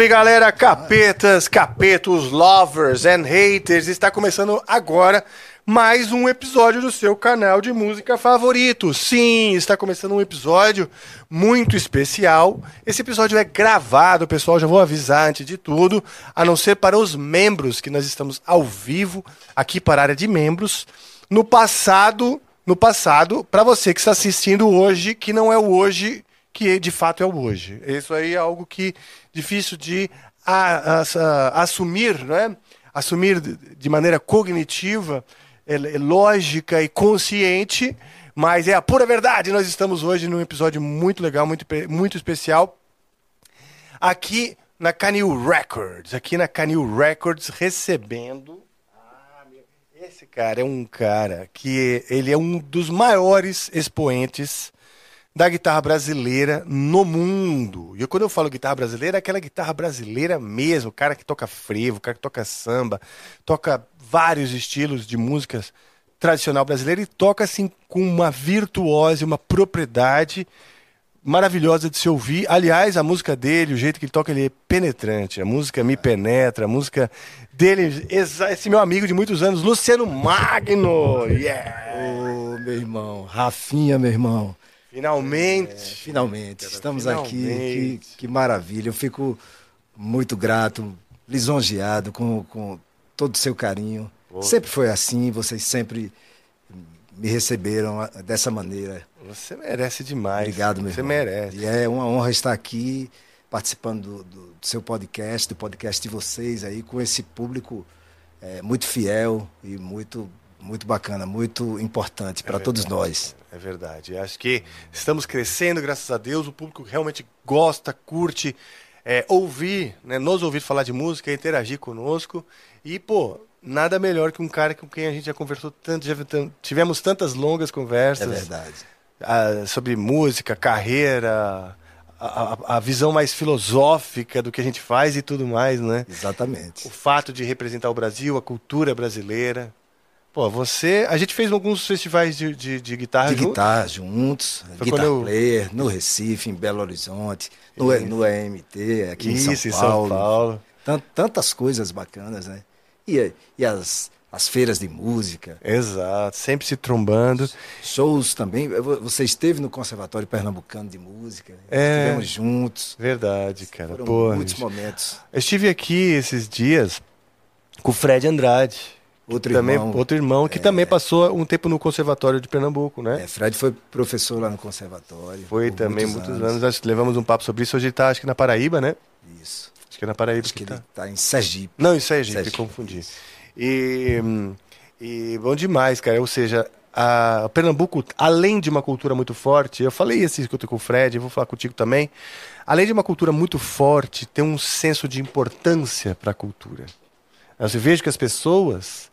salve galera, capetas, capetos, lovers and haters. Está começando agora mais um episódio do seu canal de música favorito. Sim, está começando um episódio muito especial. Esse episódio é gravado, pessoal, já vou avisar antes de tudo, a não ser para os membros que nós estamos ao vivo aqui para a área de membros. No passado, no passado, para você que está assistindo hoje, que não é o hoje que de fato é o hoje. Isso aí é algo que difícil de a, a, a, assumir, né? assumir de maneira cognitiva, é, é lógica e consciente, mas é a pura verdade. Nós estamos hoje num episódio muito legal, muito, muito especial, aqui na Canil Records, aqui na Canil Records, recebendo ah, esse cara é um cara que ele é um dos maiores expoentes da guitarra brasileira no mundo. E quando eu falo guitarra brasileira, é aquela guitarra brasileira mesmo, o cara que toca frevo, o cara que toca samba, toca vários estilos de músicas tradicional brasileira e toca assim com uma virtuose, uma propriedade maravilhosa de se ouvir. Aliás, a música dele, o jeito que ele toca, ele é penetrante. A música me penetra, a música dele, esse meu amigo de muitos anos, Luciano Magno. Yeah! Ô, oh, meu irmão, Rafinha, meu irmão. Finalmente. É, finalmente. Cara, Estamos finalmente. aqui. Que, que, maravilha. Eu fico muito grato, lisonjeado com, com todo o seu carinho. Pô. Sempre foi assim, vocês sempre me receberam dessa maneira. Você merece demais. Obrigado, meu Você irmão. merece. E é uma honra estar aqui participando do, do, do seu podcast, do podcast de vocês aí, com esse público é, muito fiel e muito muito bacana, muito importante para é todos nós. É verdade. Acho que estamos crescendo, graças a Deus. O público realmente gosta, curte, é, ouvir, né, nos ouvir falar de música, interagir conosco. E, pô, nada melhor que um cara com quem a gente já conversou tanto, já tivemos tantas longas conversas. É verdade. A, sobre música, carreira, a, a, visão mais filosófica do que a gente faz e tudo mais, né? Exatamente. O fato de representar o Brasil, a cultura brasileira. Pô, você. A gente fez alguns festivais de, de, de guitarra De juntos. guitarra juntos. Foi Guitar eu... Player, no Recife, em Belo Horizonte, no, no EMT, aqui Isso, em São Paulo. Em São Paulo. Tantas coisas bacanas, né? E, e as, as feiras de música. Exato, sempre se trombando. Shows também. Você esteve no Conservatório Pernambucano de Música. É, estivemos juntos. Verdade, cara. Foram Pô, muitos momentos. Eu estive aqui esses dias com o Fred Andrade. Outro também, irmão. Outro irmão que é, também passou um tempo no Conservatório de Pernambuco, né? É, Fred foi professor lá no Conservatório. Foi também muitos, anos. anos. levamos um papo sobre isso. Hoje ele está, acho que na Paraíba, né? Isso. Acho que é na Paraíba. Acho que, que ele está tá em Sergipe. Não, em Sergipe, Sergipe. confundi. E, e bom demais, cara. Ou seja, a Pernambuco, além de uma cultura muito forte, eu falei assim que eu tô com o Fred, vou falar contigo também. Além de uma cultura muito forte, tem um senso de importância para a cultura. Eu vejo que as pessoas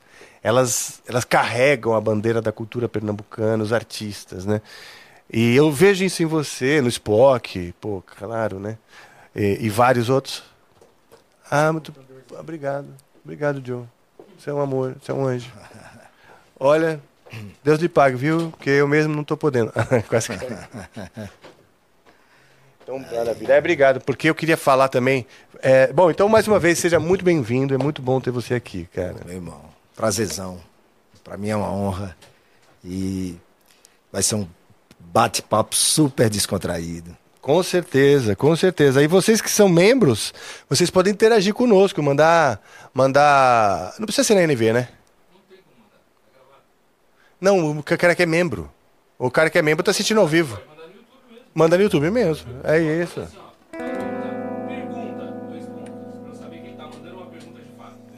elas, elas carregam a bandeira da cultura pernambucana, os artistas, né? E eu vejo isso em você, no Spock, pô, claro, né? E, e vários outros. Ah, muito obrigado. Obrigado, Joe. Você é um amor, você é um anjo. Olha, Deus lhe pague, viu? Porque eu mesmo não estou podendo. Quase que... Então, maravilha. É, obrigado, porque eu queria falar também. É, bom, então, mais uma vez, seja muito bem-vindo. É muito bom ter você aqui, cara. Meu irmão prazerzão. Para mim é uma honra e vai ser um bate-papo super descontraído. Com certeza, com certeza. E vocês que são membros, vocês podem interagir conosco, mandar, mandar, não precisa ser na NV, né? Não, o cara que é membro. O cara que é membro tá assistindo ao vivo. Manda no YouTube mesmo. É isso.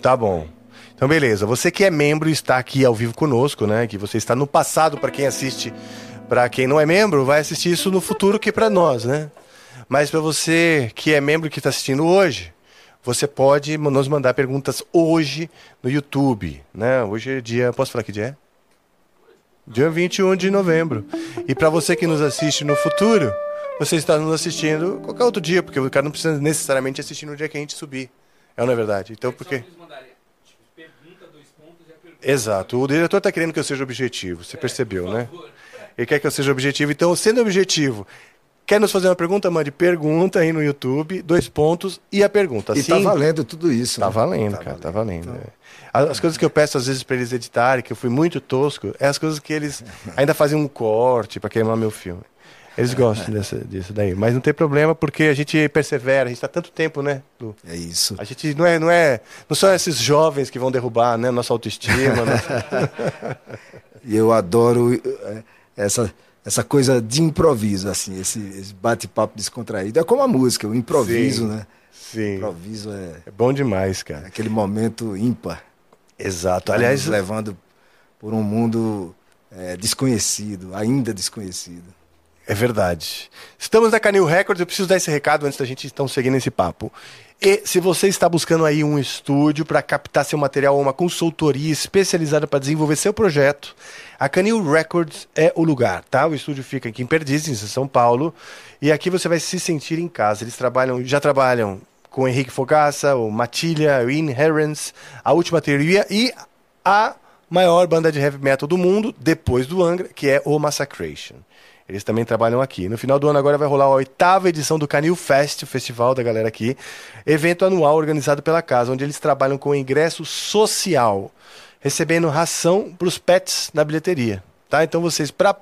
Tá bom. Então, beleza. Você que é membro e está aqui ao vivo conosco, né? Que você está no passado para quem assiste, para quem não é membro, vai assistir isso no futuro que para nós, né? Mas para você que é membro e que está assistindo hoje, você pode nos mandar perguntas hoje no YouTube, né? Hoje é dia, posso falar que dia é? Dia 21 de novembro. E para você que nos assiste no futuro, você está nos assistindo qualquer outro dia, porque o cara não precisa necessariamente assistir no dia que a gente subir. É ou não é verdade? Então, por quê? Exato. O diretor está querendo que eu seja objetivo. Você percebeu, né? Ele quer que eu seja objetivo. Então, sendo objetivo, Quer nos fazer uma pergunta? Mande pergunta aí no YouTube, dois pontos e a pergunta. E Sim, tá valendo tudo isso. Tá né? valendo, tá cara, valendo. tá valendo. Então... É. As coisas que eu peço às vezes para eles editarem, que eu fui muito tosco, é as coisas que eles ainda fazem um corte para queimar meu filme. Eles gostam dessa, disso daí. Mas não tem problema porque a gente persevera, a gente está tanto tempo, né? Lu? É isso. A gente não é, não é. Não são esses jovens que vão derrubar né, nossa autoestima. nossa... E eu adoro é, essa, essa coisa de improviso, assim, esse, esse bate-papo descontraído. É como a música, o improviso, Sim. né? Sim. O improviso é. É bom demais, cara. Aquele momento ímpar. Exato. Aliás. Nos levando por um mundo é, desconhecido, ainda desconhecido. É verdade. Estamos na Canil Records, eu preciso dar esse recado antes da gente então seguir nesse papo. E se você está buscando aí um estúdio para captar seu material ou uma consultoria especializada para desenvolver seu projeto, a Canil Records é o lugar, tá? O estúdio fica aqui em Perdizes, em São Paulo, e aqui você vai se sentir em casa. Eles trabalham, já trabalham com Henrique Fogaça, o Matilha, o Inherence, a Última Teoria e a maior banda de heavy metal do mundo, depois do Angra, que é o Massacration. Eles também trabalham aqui. No final do ano agora vai rolar a oitava edição do Canil Fest, o festival da galera aqui, evento anual organizado pela casa, onde eles trabalham com ingresso social, recebendo ração para os pets na bilheteria. Tá? Então vocês, para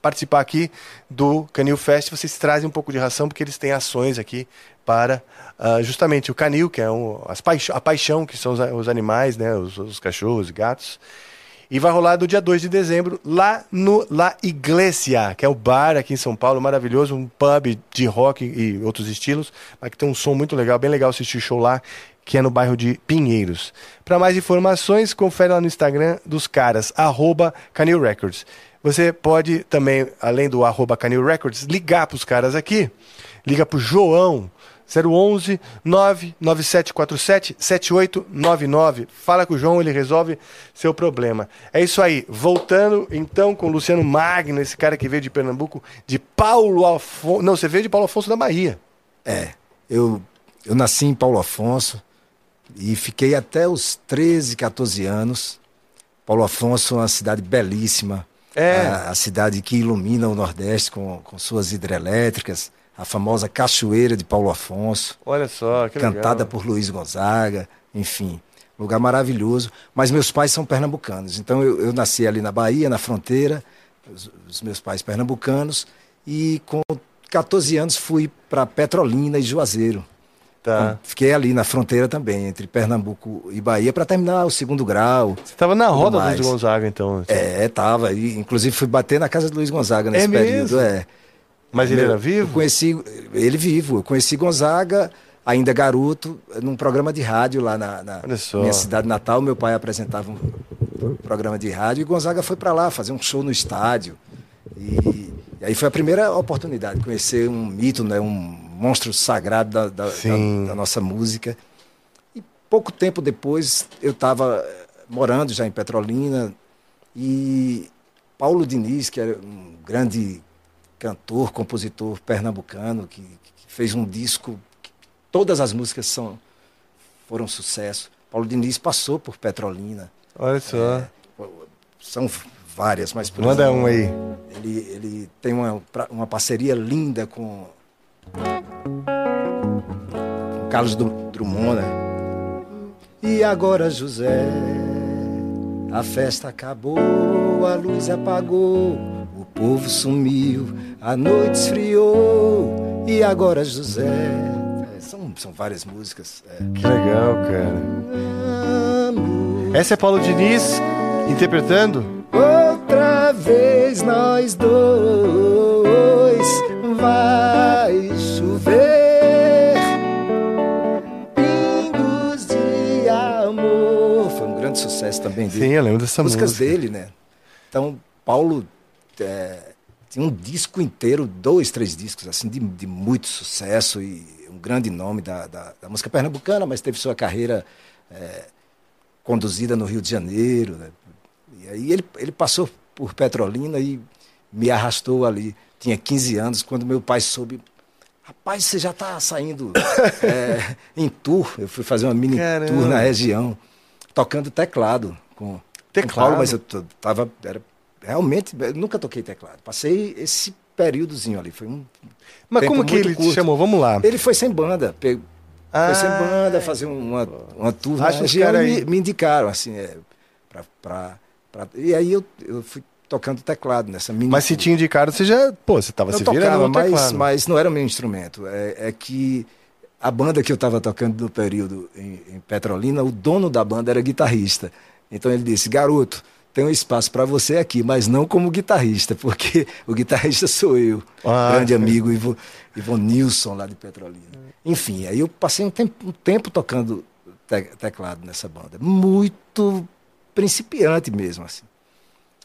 participar aqui do Canil Fest, vocês trazem um pouco de ração, porque eles têm ações aqui para uh, justamente o canil, que é um, as paixão, a paixão, que são os, os animais, né, os, os cachorros, gatos. E vai rolar no dia 2 de dezembro, lá no La Iglesia, que é o bar aqui em São Paulo, maravilhoso, um pub de rock e outros estilos, mas que tem um som muito legal, bem legal assistir show lá, que é no bairro de Pinheiros. Para mais informações, confere lá no Instagram dos caras, arroba Canil Records. Você pode também, além do arroba Canil Records, ligar para os caras aqui. Liga para o João, 011 99747 7899. Fala com o João, ele resolve seu problema. É isso aí. Voltando então com o Luciano Magno, esse cara que veio de Pernambuco, de Paulo Afonso. Não, você veio de Paulo Afonso da Bahia. É. Eu, eu nasci em Paulo Afonso e fiquei até os 13, 14 anos. Paulo Afonso é uma cidade belíssima. É. A, a cidade que ilumina o Nordeste com, com suas hidrelétricas a famosa Cachoeira de Paulo Afonso. Olha só, que Cantada legal. por Luiz Gonzaga, enfim. Lugar maravilhoso. Mas meus pais são pernambucanos. Então eu, eu nasci ali na Bahia, na fronteira, os, os, meus pais pernambucanos. E com 14 anos fui para Petrolina e Juazeiro. Tá. Fiquei ali na fronteira também, entre Pernambuco e Bahia, para terminar o segundo grau. Você estava na roda do Luiz Gonzaga, então? É, estava. Inclusive fui bater na casa do Luiz Gonzaga nesse é período. Mesmo? É. Mas ele era vivo? Eu conheci ele vivo. Eu conheci Gonzaga, ainda garoto, num programa de rádio lá na, na minha cidade natal. Meu pai apresentava um programa de rádio e Gonzaga foi para lá fazer um show no estádio. E, e, aí foi a primeira oportunidade de conhecer um mito, né, um monstro sagrado da, da, da, da nossa música. E pouco tempo depois eu estava morando já em Petrolina e Paulo Diniz, que era um grande cantor, compositor pernambucano, que, que fez um disco, todas as músicas são, foram sucesso. Paulo Diniz passou por Petrolina. Olha só. É, são várias, mas por Manda exemplo, um aí. Ele, ele tem uma, uma parceria linda com, com Carlos Drummond, né? E agora, José, a festa acabou, a luz apagou, o povo sumiu, a noite esfriou e agora José. É, são, são várias músicas. É. Que legal, cara. Essa é Paulo Diniz interpretando? Outra vez nós dois vai chover. Pingos de amor. Foi um grande sucesso também dele. Sim, eu lembro dessa Músicas música. dele, né? Então, Paulo. É, tinha um disco inteiro, dois, três discos, assim, de, de muito sucesso e um grande nome da, da, da música pernambucana, mas teve sua carreira é, conduzida no Rio de Janeiro. Né? E aí ele, ele passou por Petrolina e me arrastou ali. Tinha 15 anos, quando meu pai soube. Rapaz, você já está saindo é, em tour. Eu fui fazer uma mini Caramba. tour na região, tocando teclado com, teclado. com Paulo, mas eu tava. Era, realmente, eu nunca toquei teclado. Passei esse períodozinho ali, foi um. Mas como que ele curto. te chamou? Vamos lá. Ele foi sem banda, ah, foi sem banda, fazer uma, uma tour na região me, me, indicaram, assim, é, pra, pra, pra, e aí eu, eu fui tocando teclado nessa mini. Mas se te indicaram, você já, pô, você estava se virando no mas, mas não era o meu instrumento. É, é que a banda que eu estava tocando no período em, em, Petrolina, o dono da banda era guitarrista. Então ele disse: garoto, tem um espaço para você aqui, mas não como guitarrista, porque o guitarrista sou eu, ah, grande amigo Ivo, Ivo Nilson lá de Petrolina. Enfim, aí eu passei um tempo, um tempo tocando te, teclado nessa banda, muito principiante mesmo assim.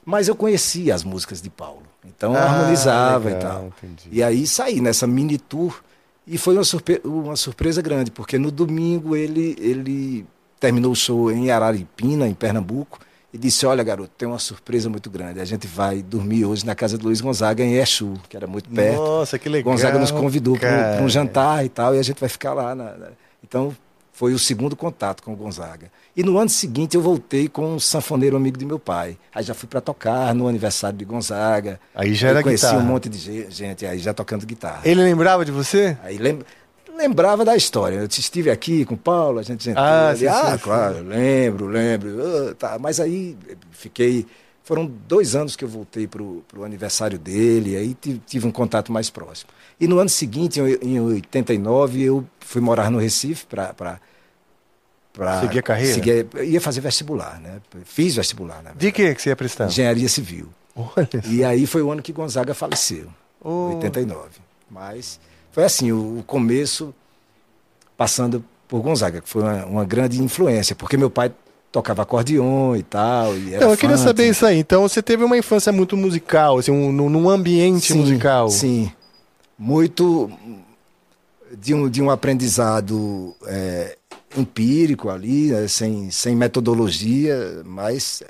Mas eu conhecia as músicas de Paulo, então ah, harmonizava legal, e tal. Entendi. E aí saí nessa mini tour e foi uma, surpre uma surpresa grande, porque no domingo ele, ele terminou o show em Araripina, em Pernambuco, e disse: Olha, garoto, tem uma surpresa muito grande. A gente vai dormir hoje na casa do Luiz Gonzaga em Exu, que era muito perto. Nossa, que legal. Gonzaga nos convidou para um jantar e tal, e a gente vai ficar lá. Na, na... Então, foi o segundo contato com o Gonzaga. E no ano seguinte eu voltei com um sanfoneiro amigo de meu pai. Aí já fui para tocar no aniversário de Gonzaga. Aí já era conheci guitarra. um monte de gente aí já tocando guitarra. Ele lembrava de você? Aí lem... lembrava da história. Eu estive aqui com o Paulo, a gente sentou. Ah, sim, ah sim, claro, sim. lembro, lembro. Uh, tá. Mas aí fiquei foram dois anos que eu voltei para o aniversário dele, aí tive um contato mais próximo. E no ano seguinte, em 89, eu fui morar no Recife para para seguir a carreira? Seguir, ia fazer vestibular, né? Fiz vestibular, né? De que que você ia prestar? Engenharia Civil. Olha e aí foi o ano que Gonzaga faleceu, oh. 89. Mas foi assim, o, o, começo passando por Gonzaga, que foi uma, uma, grande influência, porque meu pai tocava acordeon e tal. E era Não, eu queria saber isso aí. Então você teve uma infância muito musical, assim, um, num ambiente sim, musical. Sim, muito de um, de um aprendizado é, empírico ali, né, sem, sem metodologia, mas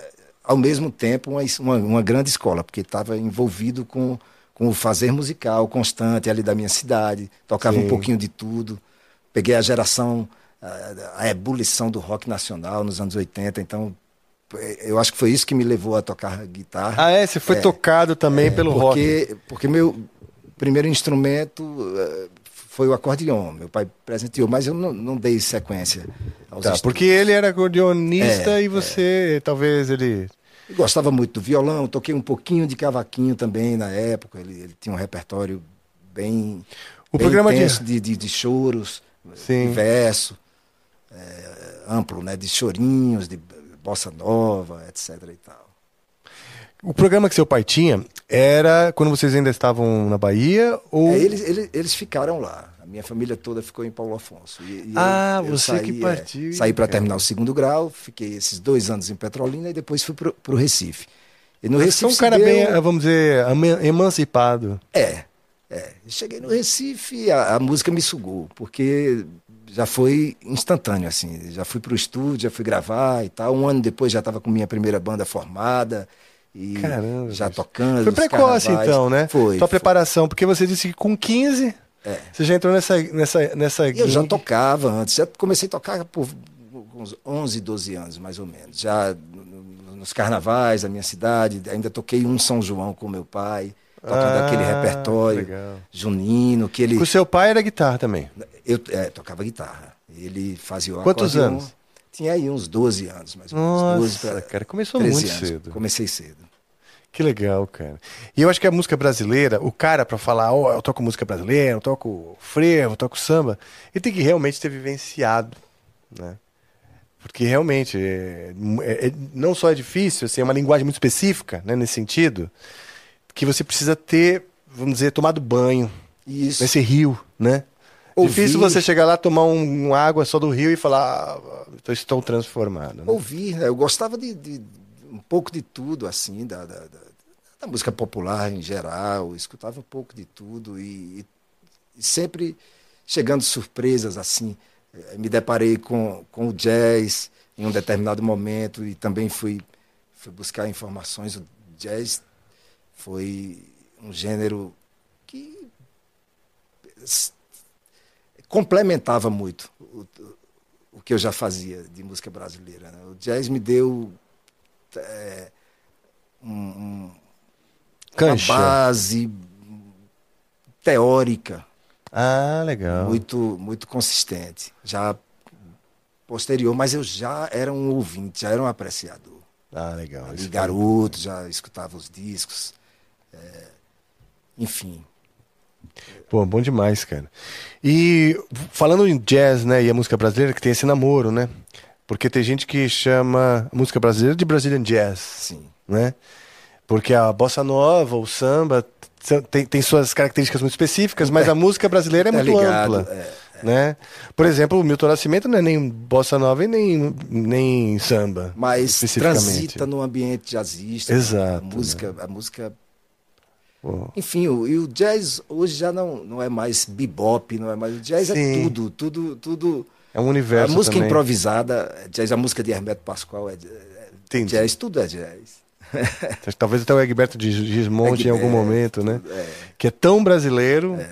ao mesmo tempo uma, uma, uma grande escola, porque estava envolvido com, com o fazer musical constante ali da minha cidade, tocava Sim. um pouquinho de tudo, peguei a geração, a, a ebulição do rock nacional nos anos 80, então eu acho que foi isso que me levou a tocar guitarra. Ah, é? Você foi é, tocado também é, pelo porque, rock? Porque meu primeiro instrumento eh, foi o acordeon. Meu pai presenteou, mas eu não, não dei sequência aos tá, Porque ele era acordeonista é, e você, é. talvez ele... gostava muito do violão, toquei um pouquinho de cavaquinho também na época. Ele, ele tinha um repertório bem, o bem programa intenso de... De, de, choros, Sim. de verso, é, amplo, né? De chorinhos, de bossa nova, etc. E tal. O programa que seu pai tinha era quando vocês ainda estavam na Bahia? Ou... É, eles, eles, eles, ficaram lá. Minha família toda ficou em Paulo Afonso. E, e ah, eu, eu você saí, que é, partiu. É, saí para terminar o segundo grau, fiquei esses dois anos em Petrolina e depois fui para o Recife. E no Recife. É um cara deu... bem, vamos dizer, emancipado. É. é. Cheguei no Recife e a, a música me sugou, porque já foi instantâneo, assim. Já fui para o estúdio, já fui gravar e tal. Um ano depois já estava com minha primeira banda formada. E Caramba, já tocando. Foi precoce então, né? Foi. Foi. preparação, porque você disse que com 15 é. você já entrou nessa. nessa, nessa eu já tocava antes, já comecei a tocar por uns 11, 12 anos mais ou menos. Já nos carnavais da minha cidade, ainda toquei um São João com meu pai, tocando ah, aquele repertório legal. junino. Que ele... O seu pai era guitarra também? Eu é, tocava guitarra. Ele fazia o Quantos anos? Tinha aí uns 12 anos, mais ou menos. Nossa, 12 pra, cara, começou muito anos. cedo. Comecei cedo. Que legal, cara. E eu acho que a música brasileira, o cara para falar, ó, oh, eu toco música brasileira, eu toco frevo, eu toco samba, ele tem que realmente ter vivenciado, né? Porque realmente, é, é, é, não só é difícil, assim, é uma linguagem muito específica, né, nesse sentido, que você precisa ter, vamos dizer, tomado banho Isso. nesse rio, né? Ouvir... Difícil você chegar lá, tomar um, um, água só do rio e falar, ah, estou transformado. Né? Ouvir, né? Eu gostava de, de, um pouco de tudo, assim, da, da, da, da, música popular em geral, escutava um pouco de tudo e, e sempre chegando surpresas, assim. Eh, me deparei com, com o jazz em um determinado momento e também fui, fui buscar informações. O jazz foi um gênero que complementava muito o, o que eu já fazia de música brasileira. Né? O jazz me deu é, um, uma base teórica. Ah, legal. Muito, muito consistente. Já posterior, mas eu já era um ouvinte, já era um apreciador. Ah, legal. Ali, garoto, já escutava os discos. É, enfim. Pô, bom demais, cara. E falando em jazz, né, e a música brasileira, que tem esse namoro, né? Porque tem gente que chama a música brasileira de Brazilian Jazz. Sim. Né? Porque a bossa nova, o samba, tem, tem suas características muito específicas, mas é. a música brasileira é tá muito ligado, ampla. É, é. Né? Por exemplo, o Milton Nascimento não é nem bossa nova e nem, nem samba. Mas transita no ambiente jazzista. Exato. A música, né? a música enfim, o, e o jazz hoje já não, não é mais bebop, não é mais. O jazz é Sim. é tudo, tudo, tudo. É um universo. A música também. improvisada, jazz, a música de Hermeto Pascoal é, é jazz, tudo é jazz. Talvez até o Egberto de Gismonte em algum momento, né? É. Que é tão brasileiro, é.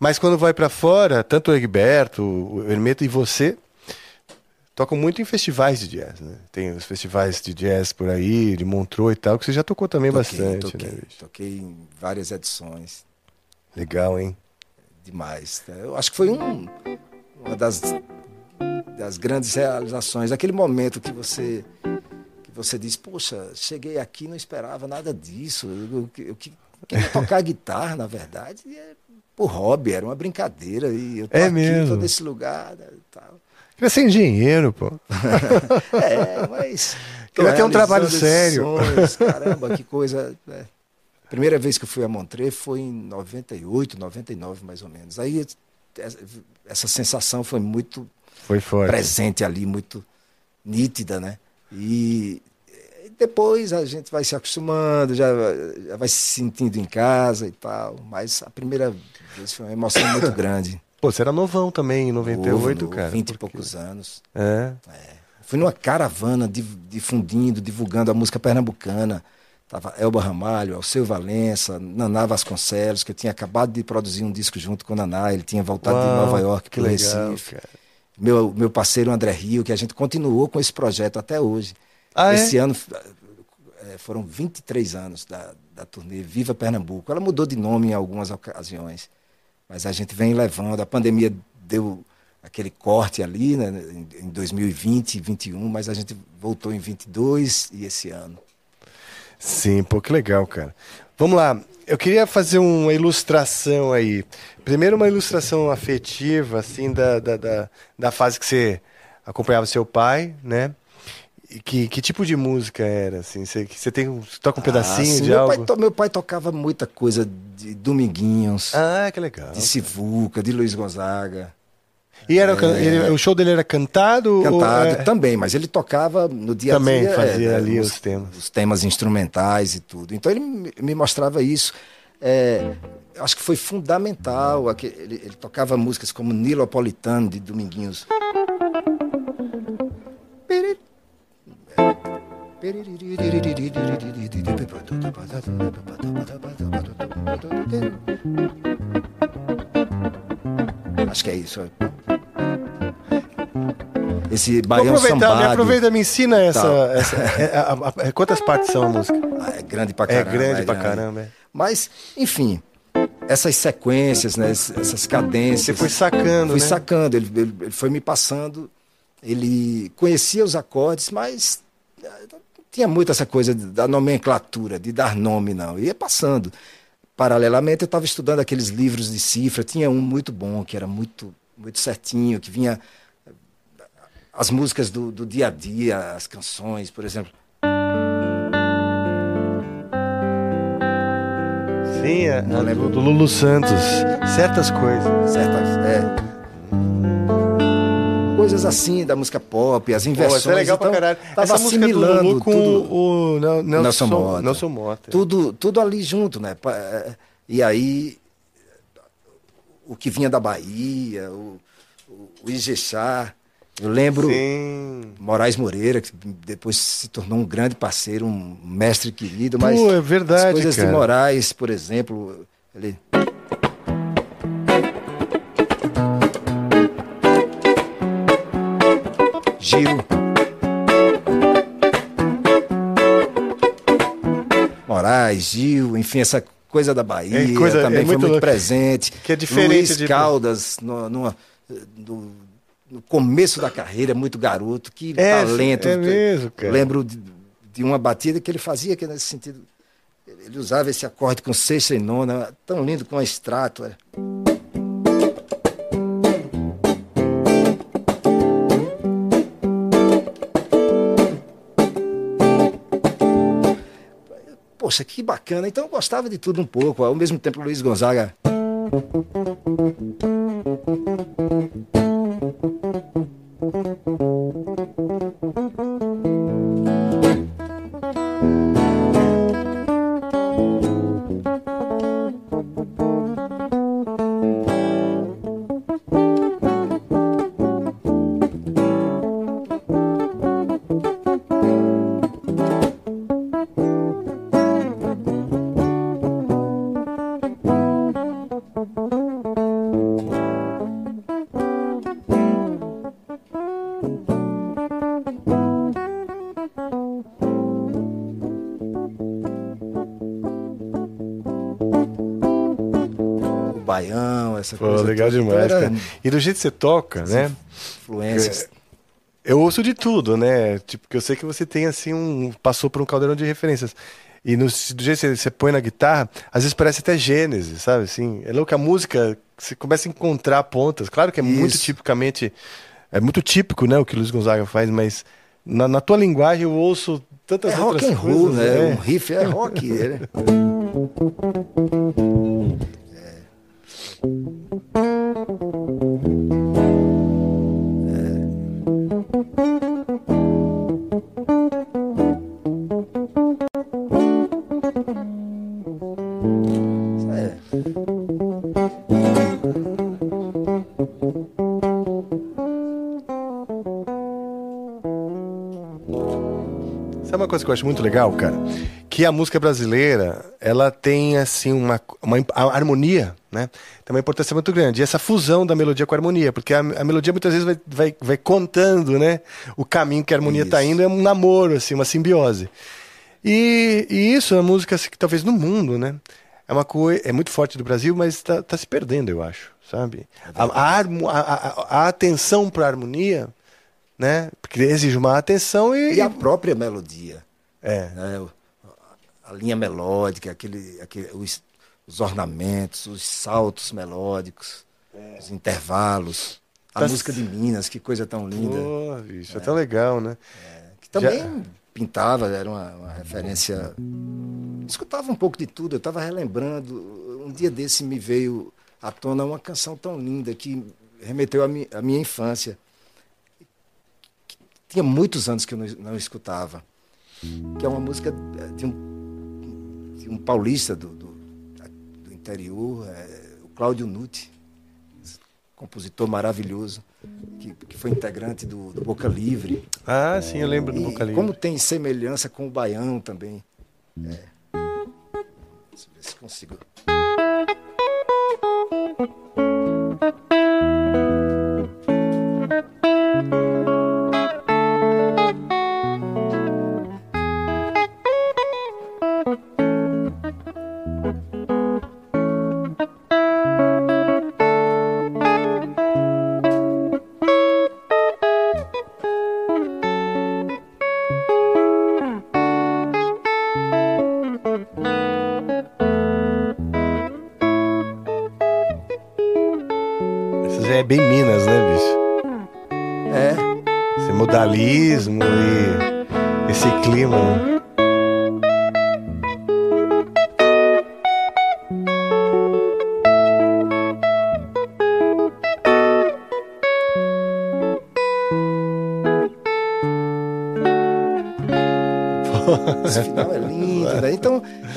mas quando vai para fora, tanto o Egberto, o Hermeto e você tocam muito em festivais de jazz, né? Tem os festivais de jazz por aí, de Montreux e tal, que você já tocou também toquei, bastante, toquei, né? Toquei em várias edições. Legal, hein? Demais. Eu acho que foi um, uma das, das grandes realizações, aquele momento que você você diz, poxa, cheguei aqui não esperava nada disso. Eu, eu, eu queria tocar guitarra, na verdade, é por hobby, era uma brincadeira. E eu tô é aqui, mesmo. tô nesse lugar né, tal. Queria ser engenheiro, pô. é, mas. Queria ter um trabalho sério. Sonhos, caramba, que coisa. Né? Primeira vez que eu fui a Montreux foi em 98, 99, mais ou menos. Aí essa sensação foi muito foi presente ali, muito nítida, né? E depois a gente vai se acostumando, já, já vai se sentindo em casa e tal. Mas a primeira vez foi uma emoção muito grande. Pô, você era novão também, em 98, novo, cara. 20 e poucos anos. É. é. Fui numa caravana difundindo, divulgando a música pernambucana. Tava Elba Ramalho, Alceu Valença, Naná Vasconcelos, que eu tinha acabado de produzir um disco junto com o Naná. Ele tinha voltado Uau, de Nova York para o Recife. Cara meu, meu parceiro André Rio, que a gente continuou com esse projeto até hoje. Ah, é? esse é? ano é, foram 23 anos da, da turnê Viva Pernambuco. Ela mudou de nome em algumas ocasiões, mas a gente vem levando. A pandemia deu aquele corte ali né, em 2020, 2021, mas a gente voltou em 22 e esse ano. Sim, pô, que legal, cara. Vamos lá, eu queria fazer uma ilustração aí. Primeiro, uma ilustração afetiva, assim, da, da, da, da fase que você acompanhava seu pai, né? E que, que tipo de música era, assim? Você, você tem, você toca um ah, pedacinho sim, de meu algo? Pai, meu pai tocava muita coisa de Dominguinhos. Ah, que legal. De Sivuca, de Luiz Gonzaga. E era, é... ele, o show dele era cantado? Cantado é... também, mas ele tocava no dia a dia. Também fazia é, ali os, os, temas. Os temas instrumentais e tudo. Então ele me mostrava isso. É, acho que foi fundamental. Ele, ele tocava músicas como Nilopolitano, de Dominguinhos. Acho que é isso. Esse baião aproveitar, sambado. Me aproveita, me ensina essa. Tá. essa é, a, a, quantas partes são a música? Ah, é grande pra caramba. É grande é pra caramba. É. Mas, enfim, essas sequências, né, essas cadências. Você foi sacando, Fui né? sacando, ele, ele, ele, foi me passando. Ele conhecia os acordes, mas eh, tinha muito essa coisa da nomenclatura, de dar nome, não. Ia passando. Paralelamente, eu estava estudando aqueles livros de cifra. Tinha um muito bom, que era muito, muito certinho, que vinha as músicas do, do dia a dia, as canções, por exemplo. Sim, é, Não lembro. do Lulu Santos. Certas coisas. Certas, é. Coisas assim da música pop, as inversões. Pô, é legal então, pra caralho. Tava Essa assimilando Lulu com tudo. o Nelson, Nelson Mota. Nelson Mota. Tudo, tudo ali junto, né? É, e aí, o que vinha da Bahia, o, o, o Ijexá, eu lembro Sim. Moraes Moreira, que depois se tornou um grande parceiro, um mestre querido, mas Pô, é verdade, as coisas cara. de Moraes, por exemplo, ele Gil Moraes, Gil, enfim, essa coisa da Bahia, é coisa, também é muito foi muito presente. Que é diferente Luiz de... Caldas, no, numa, no, no, começo da carreira, muito garoto, que é, talento. É mesmo, cara. Lembro de, de, uma batida que ele fazia, que nesse sentido, ele usava esse acorde com sexta e nona, tão lindo com a extrato. Poxa, que bacana. Então eu gostava de tudo um pouco. Ao mesmo tempo, Luiz Gonzaga. Essa Pô, coisa. legal toda. demais, então, era... cara. E do jeito que você toca, Sim, né? Influências. Eu ouço de tudo, né? Tipo, que eu sei que você tem assim um. passou por um caldeirão de referências. E no, do jeito que você põe na guitarra, às vezes parece até Gênesis, sabe? Assim, é louco a música, você começa a encontrar pontas. Claro que é Isso. muito tipicamente. É muito típico, né, o que o Luiz Gonzaga faz, mas na, na tua linguagem eu ouço tantas é outras rock and roll, né? né? Um riff é rock, né? Sabe uma coisa que eu acho muito legal, cara? Que a música brasileira, ela tem, assim, uma, uma harmonia, né? Tem uma importância muito grande. E essa fusão da melodia com a harmonia, porque a, a melodia muitas vezes vai, vai, vai, contando, né? O caminho que a harmonia está indo é um namoro, assim, uma simbiose. E, e isso é uma música assim, que talvez no mundo, né? É uma coisa, é muito forte do Brasil, mas está tá se perdendo, eu acho, sabe? É a, a, a, a atenção para a harmonia né? Porque exige uma atenção e. E a própria melodia. É. Né? A linha melódica, aquele, aquele, os, os ornamentos, os saltos melódicos, é. os intervalos. A tá música de Minas, que coisa tão linda. Pô, bicho, é, é tão legal, né? É, que também Já... pintava, era uma, uma, referência. Escutava um pouco de tudo, eu estava relembrando. Um dia desse me veio à tona uma canção tão linda que remeteu à mi, minha infância tinha muitos anos que eu não, não escutava, que é uma música de um, de um paulista do, do, do interior, é, o Cláudio Nutti, compositor maravilhoso, que, que foi integrante do, do, Boca Livre. Ah, sim, eu lembro do Boca Livre. Como tem semelhança com o Baião também. É. Deixa eu ver se consigo.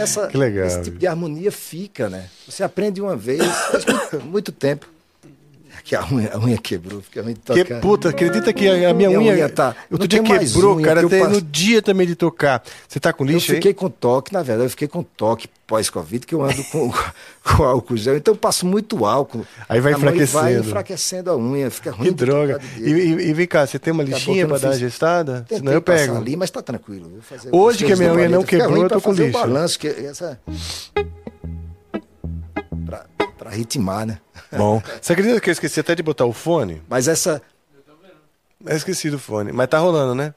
Essa, esse tipo de harmonia fica, né? Você aprende uma vez, muito tempo. Que a unha, a unha quebrou, fica. Que puta, acredita que a, a minha, minha unha, unha tá. Outro dia quebrou, unha, cara, até passo... no dia também de tocar. Você tá com lixo Eu fiquei aí? com toque, na verdade, eu fiquei com toque pós-Covid, que eu ando com, com álcool gel, então eu passo muito álcool. Aí vai enfraquecendo. Vai enfraquecendo a unha, fica ruim. Que droga. E, e, vem cá, você tem uma lixinha para dar uma gestada? Senão eu pego. ali, mas tá tranquilo. Hoje que a minha unha não quebrou, eu tô com lixo. balanço, que essa... para ritmar, né? Bom. Você acredita que eu esqueci até de botar o fone? Mas essa. Eu esqueci do fone. Mas tá rolando, né?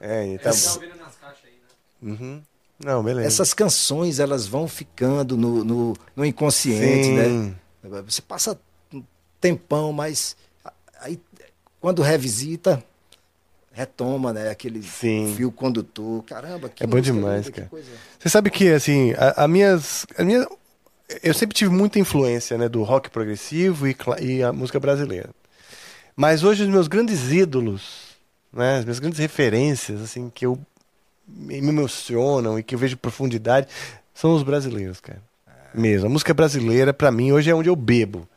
É, tá. Essa... ouvindo nas caixas aí, né? Uhum. Não, beleza. Essas canções, elas vão ficando no, no, no inconsciente, Sim. né? Você passa um tempão, mas aí quando revisita, retoma, né? Aquele Sim. fio condutor. Caramba, que É bom demais, cara. Você sabe que, assim, a, a minhas, a minha, eu sempre tive muita influência, né? Do rock progressivo e, e a música brasileira. Mas hoje os meus grandes ídolos, né? As minhas grandes referências, assim, que eu me emocionam e que eu vejo profundidade são os brasileiros, cara. Mesmo. A música brasileira, para mim, hoje é onde eu bebo.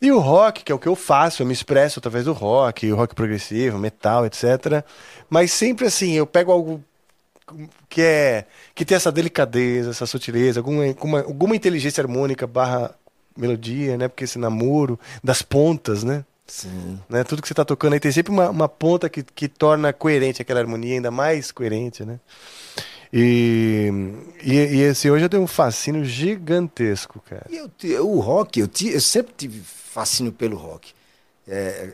E o rock, que é o que eu faço, eu me expresso através do rock, o rock progressivo, metal, etc. Mas sempre assim, eu pego algo que é que tem essa delicadeza, essa sutileza, alguma, alguma, alguma inteligência harmônica barra melodia, né? Porque esse namoro das pontas, né? Sim. Né? Tudo que você está tocando aí tem sempre uma, uma ponta que, que torna coerente aquela harmonia, ainda mais coerente, né? E, e, e esse hoje eu tenho um fascínio gigantesco, cara. E eu, o rock, eu, eu sempre tive fascínio pelo rock. É,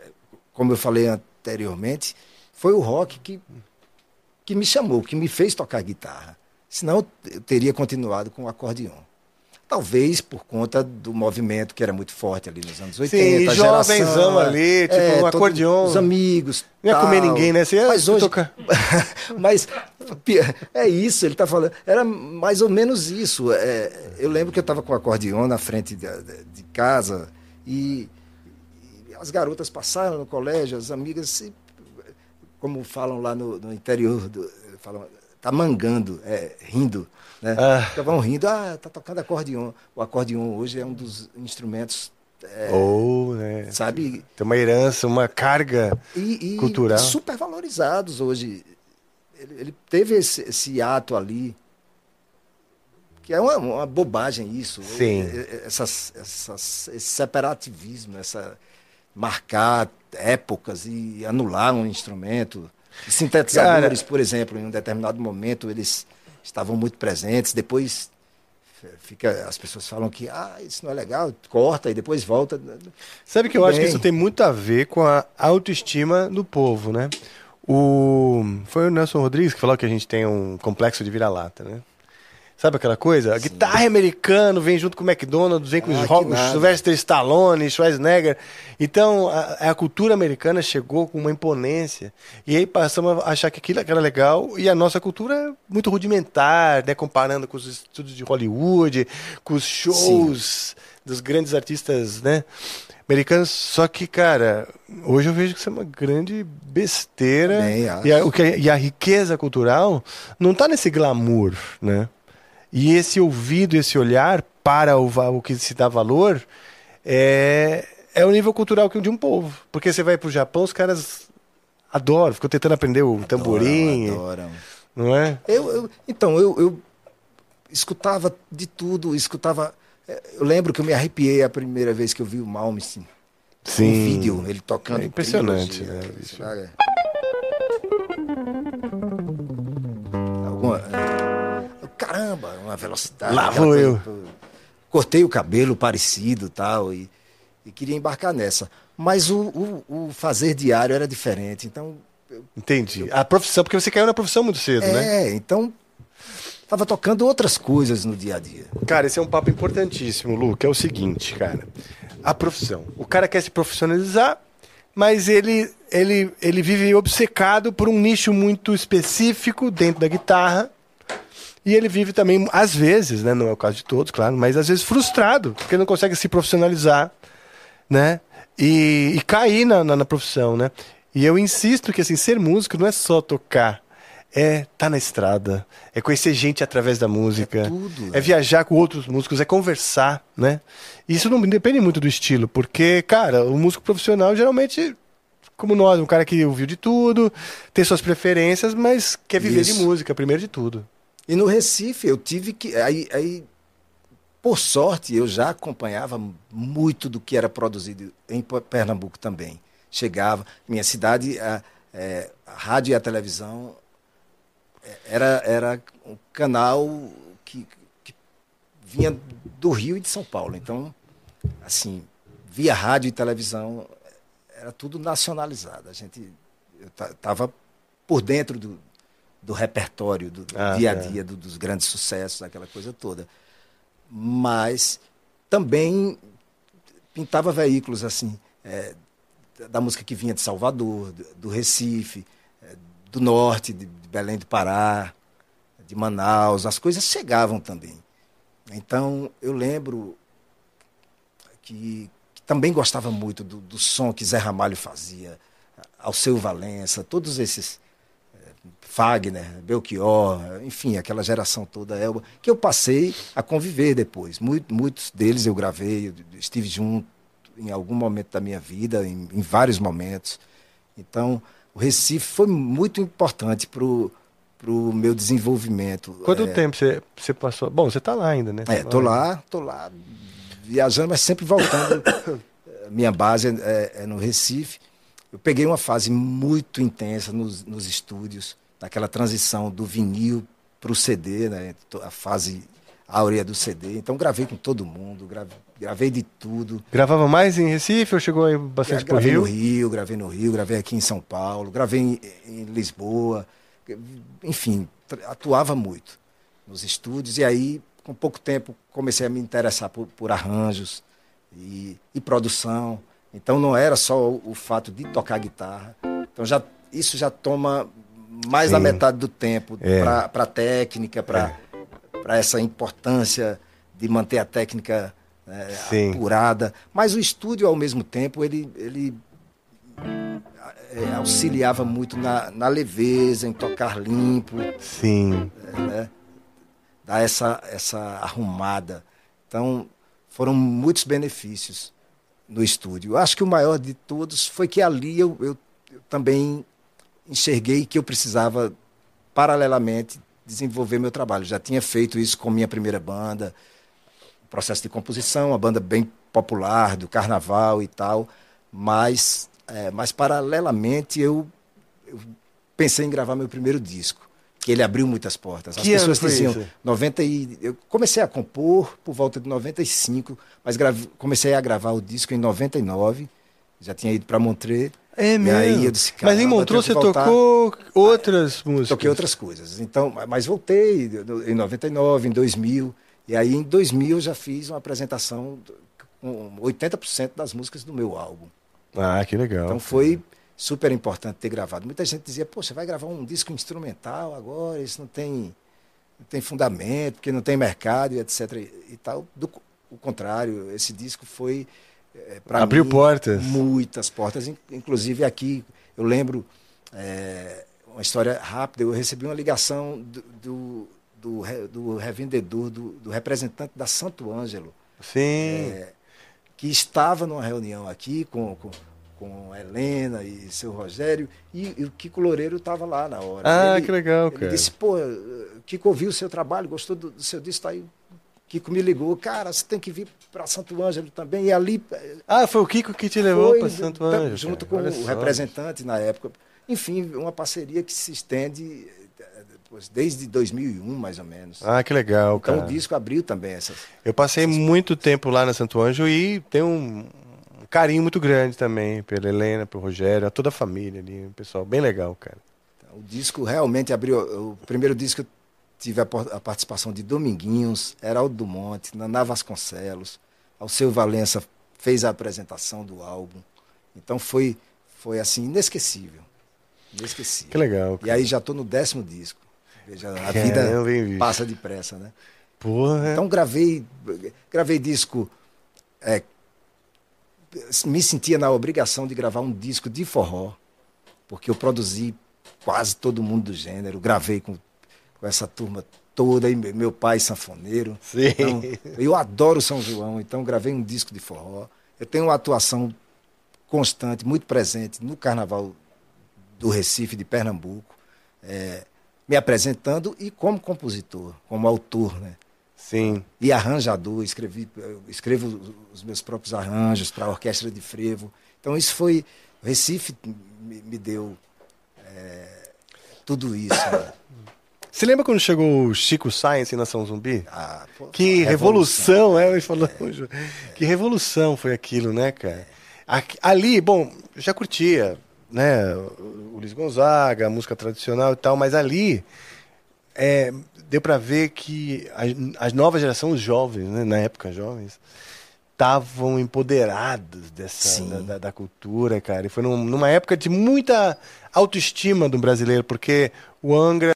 como eu falei anteriormente, foi o rock que, que me chamou, que me fez tocar guitarra. Senão eu teria continuado com o acordeão. Talvez por conta do movimento que era muito forte ali nos anos 80. Sim, a jovenzão ali, tipo, é, um acordeon. Os amigos. Não ia comer ninguém, né? Você ia mas hoje. Tocar. mas é isso, ele está falando. Era mais ou menos isso. É, eu lembro que eu estava com o acordeon na frente de, de casa e, e, as garotas passaram no colégio, as amigas, como falam lá no, no interior, do, falam, tá mangando, é, rindo. Né? Ah. Estavam rindo, ah, tá tocando acordeon. O acordeon hoje é um dos instrumentos. É, Ou, né? Sabe? Tem uma herança, uma carga e, e cultural. super valorizados hoje. Ele, ele teve esse, esse, ato ali, que é uma, uma bobagem isso. Sim. Essas, essas, esse separativismo, essa marcar épocas e anular um instrumento. Sintetizadores, Cara, por exemplo, em um determinado momento, eles estavam muito presentes. Depois fica, as pessoas falam que ah, isso não é legal, corta e depois volta. Sabe que eu Bem. acho que isso tem muito a ver com a autoestima do povo, né? O, foi o Nelson Rodrigues que falou que a gente tem um complexo de vira-lata, né? Sabe aquela coisa? A guitarra é americana vem junto com o McDonald's, vem com ah, os rock, Sylvester Stallone, Schwarzenegger. Então, a, a, cultura americana chegou com uma imponência. E aí passamos a achar que aquilo era legal. E a nossa cultura é muito rudimentar, né? Comparando com os estudos de Hollywood, com os shows Sim. dos grandes artistas, né? Americanos. Só que, cara, hoje eu vejo que isso é uma grande besteira. E a, o que, e a riqueza cultural não está nesse glamour, né? E esse ouvido, esse olhar para o, o que se dá valor é, é o nível cultural de um povo. Porque você vai para o Japão, os caras adoram, ficam tentando aprender o adoram, tamborim. Adoram. Não é? Eu, eu então, eu, eu escutava de tudo, escutava. É, eu lembro que eu me arrepiei a primeira vez que eu vi o Malmsteen. Sim. Um vídeo, ele tocando. É impressionante, né? Alguma, caramba, uma velocidade. Lá vou eu. Cortei o cabelo parecido tal, e, e queria embarcar nessa. Mas o, o, o fazer diário era diferente, então... Eu, Entendi. Eu, a profissão, porque você caiu na profissão muito cedo, é, né? É, então estava tocando outras coisas no dia a dia. Cara, esse é um papo importantíssimo, Lu, que é o seguinte, cara. A profissão. O cara quer se profissionalizar, mas ele, ele, ele vive obcecado por um nicho muito específico dentro da guitarra e ele vive também, às vezes, né, não é o caso de todos, claro, mas às vezes frustrado, porque não consegue se profissionalizar, né? E, e cair na, na, na, profissão, né? E eu insisto que assim, ser músico não é só tocar, é estar tá na estrada, é conhecer gente através da música, é, tudo, é viajar com outros músicos, é conversar, né? E isso não depende muito do estilo, porque, cara, o músico profissional geralmente como nós, um cara que ouviu de tudo, tem suas preferências, mas quer viver Isso. de música, primeiro de tudo. E no Recife eu tive que. Aí, aí, por sorte, eu já acompanhava muito do que era produzido em Pernambuco também. Chegava, minha cidade, a, é, a rádio e a televisão é, era, era um canal que, que vinha do Rio e de São Paulo. Então, assim, via rádio e televisão, era tudo nacionalizado. A gente estava por dentro do, do repertório, do, do ah, dia a é. dia, é. do, dos grandes sucessos, aquela coisa toda. Mas também pintava veículos assim, é, da música que vinha de Salvador, do, do Recife, é, do norte, de, de Belém do Pará, de Manaus, as coisas chegavam também. Então, eu lembro que, que também gostava muito do, do, som que Zé Ramalho fazia, Alceu Valença, todos esses, Fagner, Belchior, enfim, aquela geração toda, Elba, que eu passei a conviver depois. muitos deles eu gravei, estive junto em algum momento da minha vida, em, em vários momentos. Então, o Recife foi muito importante para o meu desenvolvimento. Quanto é... tempo você, você passou? Bom, você está lá ainda, né? É, tô lá, tô lá viajando, mas sempre voltando. Minha base é, é, no Recife. Eu peguei uma fase muito intensa nos, nos estúdios, naquela transição do vinil para o CD, né? A fase áurea do CD. Então gravei com todo mundo, gravei, gravei de tudo. Gravava mais em Recife ou chegou aí bastante para o Rio? Gravei no Rio, gravei no Rio, gravei aqui em São Paulo, gravei em, em Lisboa enfim, atuava muito nos estúdios. E aí, com pouco tempo, comecei a me interessar por, por arranjos e, e, produção. Então, não era só o, o, fato de tocar guitarra. Então, já, isso já toma mais Sim. da metade do tempo é. para a técnica, para é. essa importância de manter a técnica é, apurada. Mas o estúdio, ao mesmo tempo, ele, ele é, auxiliava muito na, na, leveza, em tocar limpo. Sim. É, né? Dar essa, essa arrumada. Então, foram muitos benefícios no estúdio. Eu acho que o maior de todos foi que ali eu, eu, eu também enxerguei que eu precisava, paralelamente, desenvolver meu trabalho. Já tinha feito isso com minha primeira banda, processo de composição, uma banda bem popular, do carnaval e tal, mas é, mas, paralelamente, eu, eu, pensei em gravar meu primeiro disco, que ele abriu muitas portas. As que pessoas diziam, isso? 90 e, eu comecei a compor por volta de 95, mas grave, comecei a gravar o disco em 99, já tinha ido para Montreux. É mesmo? Aí eu disse, mas em Montreux você tocou outras ah, músicas? Toquei outras coisas. Então, mas voltei em 99, em 2000. E aí em 2000 eu já fiz uma apresentação com 80% das músicas do meu álbum. Ah, que legal. Então foi super importante ter gravado. Muita gente dizia, poxa, vai gravar um disco instrumental agora, isso não tem, não tem fundamento, porque não tem mercado e etc. E, tal. Do, o contrário, esse disco foi é, Abriu mim, portas. Muitas portas. Inclusive aqui, eu lembro é, uma história rápida, eu recebi uma ligação do, do, do, do revendedor, do, do, representante da Santo Ângelo. Sim. É, que estava numa reunião aqui com, com, com a Helena e seu Rogério, e, e o Kiko Loureiro estava lá na hora. Ah, ele, que legal, ele cara. disse, pô, Kiko ouviu o seu trabalho, gostou do, do seu disco, tá aí. Kiko me ligou, cara, você tem que vir para Santo Ângelo também. E ali. Ah, foi o Kiko que te levou para Santo Ângelo. Junto cara. com o representante na época. Enfim, uma parceria que se estende desde 2001, mais ou menos. Ah, que legal, então, cara. o disco abriu também essas. Eu passei essas... muito tempo lá na Santo Anjo e tenho um carinho muito grande também pela Helena, pelo Rogério, a toda a família ali, um pessoal bem legal, cara. Então, o disco realmente abriu. O primeiro disco tive a, a participação de Dominguinhos, Heraldo do Monte, Naná Vasconcelos, Alceu Valença fez a apresentação do álbum. Então foi, foi assim, inesquecível. Inesquecível. Que legal. Cara. E aí já estou no décimo disco. Veja, a vida passa depressa, né? Porra. Então gravei, gravei disco. É, me sentia na obrigação de gravar um disco de forró, porque eu produzi quase todo mundo do gênero, gravei com, com essa turma toda, e meu pai sanfoneiro. Sim. Então, eu adoro São João, então gravei um disco de forró. Eu tenho uma atuação constante, muito presente no Carnaval do Recife, de Pernambuco. É, me apresentando e como compositor, como autor, né? Sim. E arranjador, escrevi, escrevo os meus próprios arranjos para a orquestra de frevo. Então isso foi, Recife me, me deu é, tudo isso. Né? Você lembra quando chegou o Chico Science em Nação Zumbi? Ah, pô, que revolução, revolução é, ele falou. É. Que revolução foi aquilo, né, cara? Ali, bom, já curtia, né, o Luiz Gonzaga, a música tradicional e tal, mas ali é, deu para ver que as, as novas gerações, os jovens, né, na época jovens, estavam empoderados dessa da, da, da, cultura, cara. E foi num, numa época de muita autoestima do brasileiro, porque o Angra,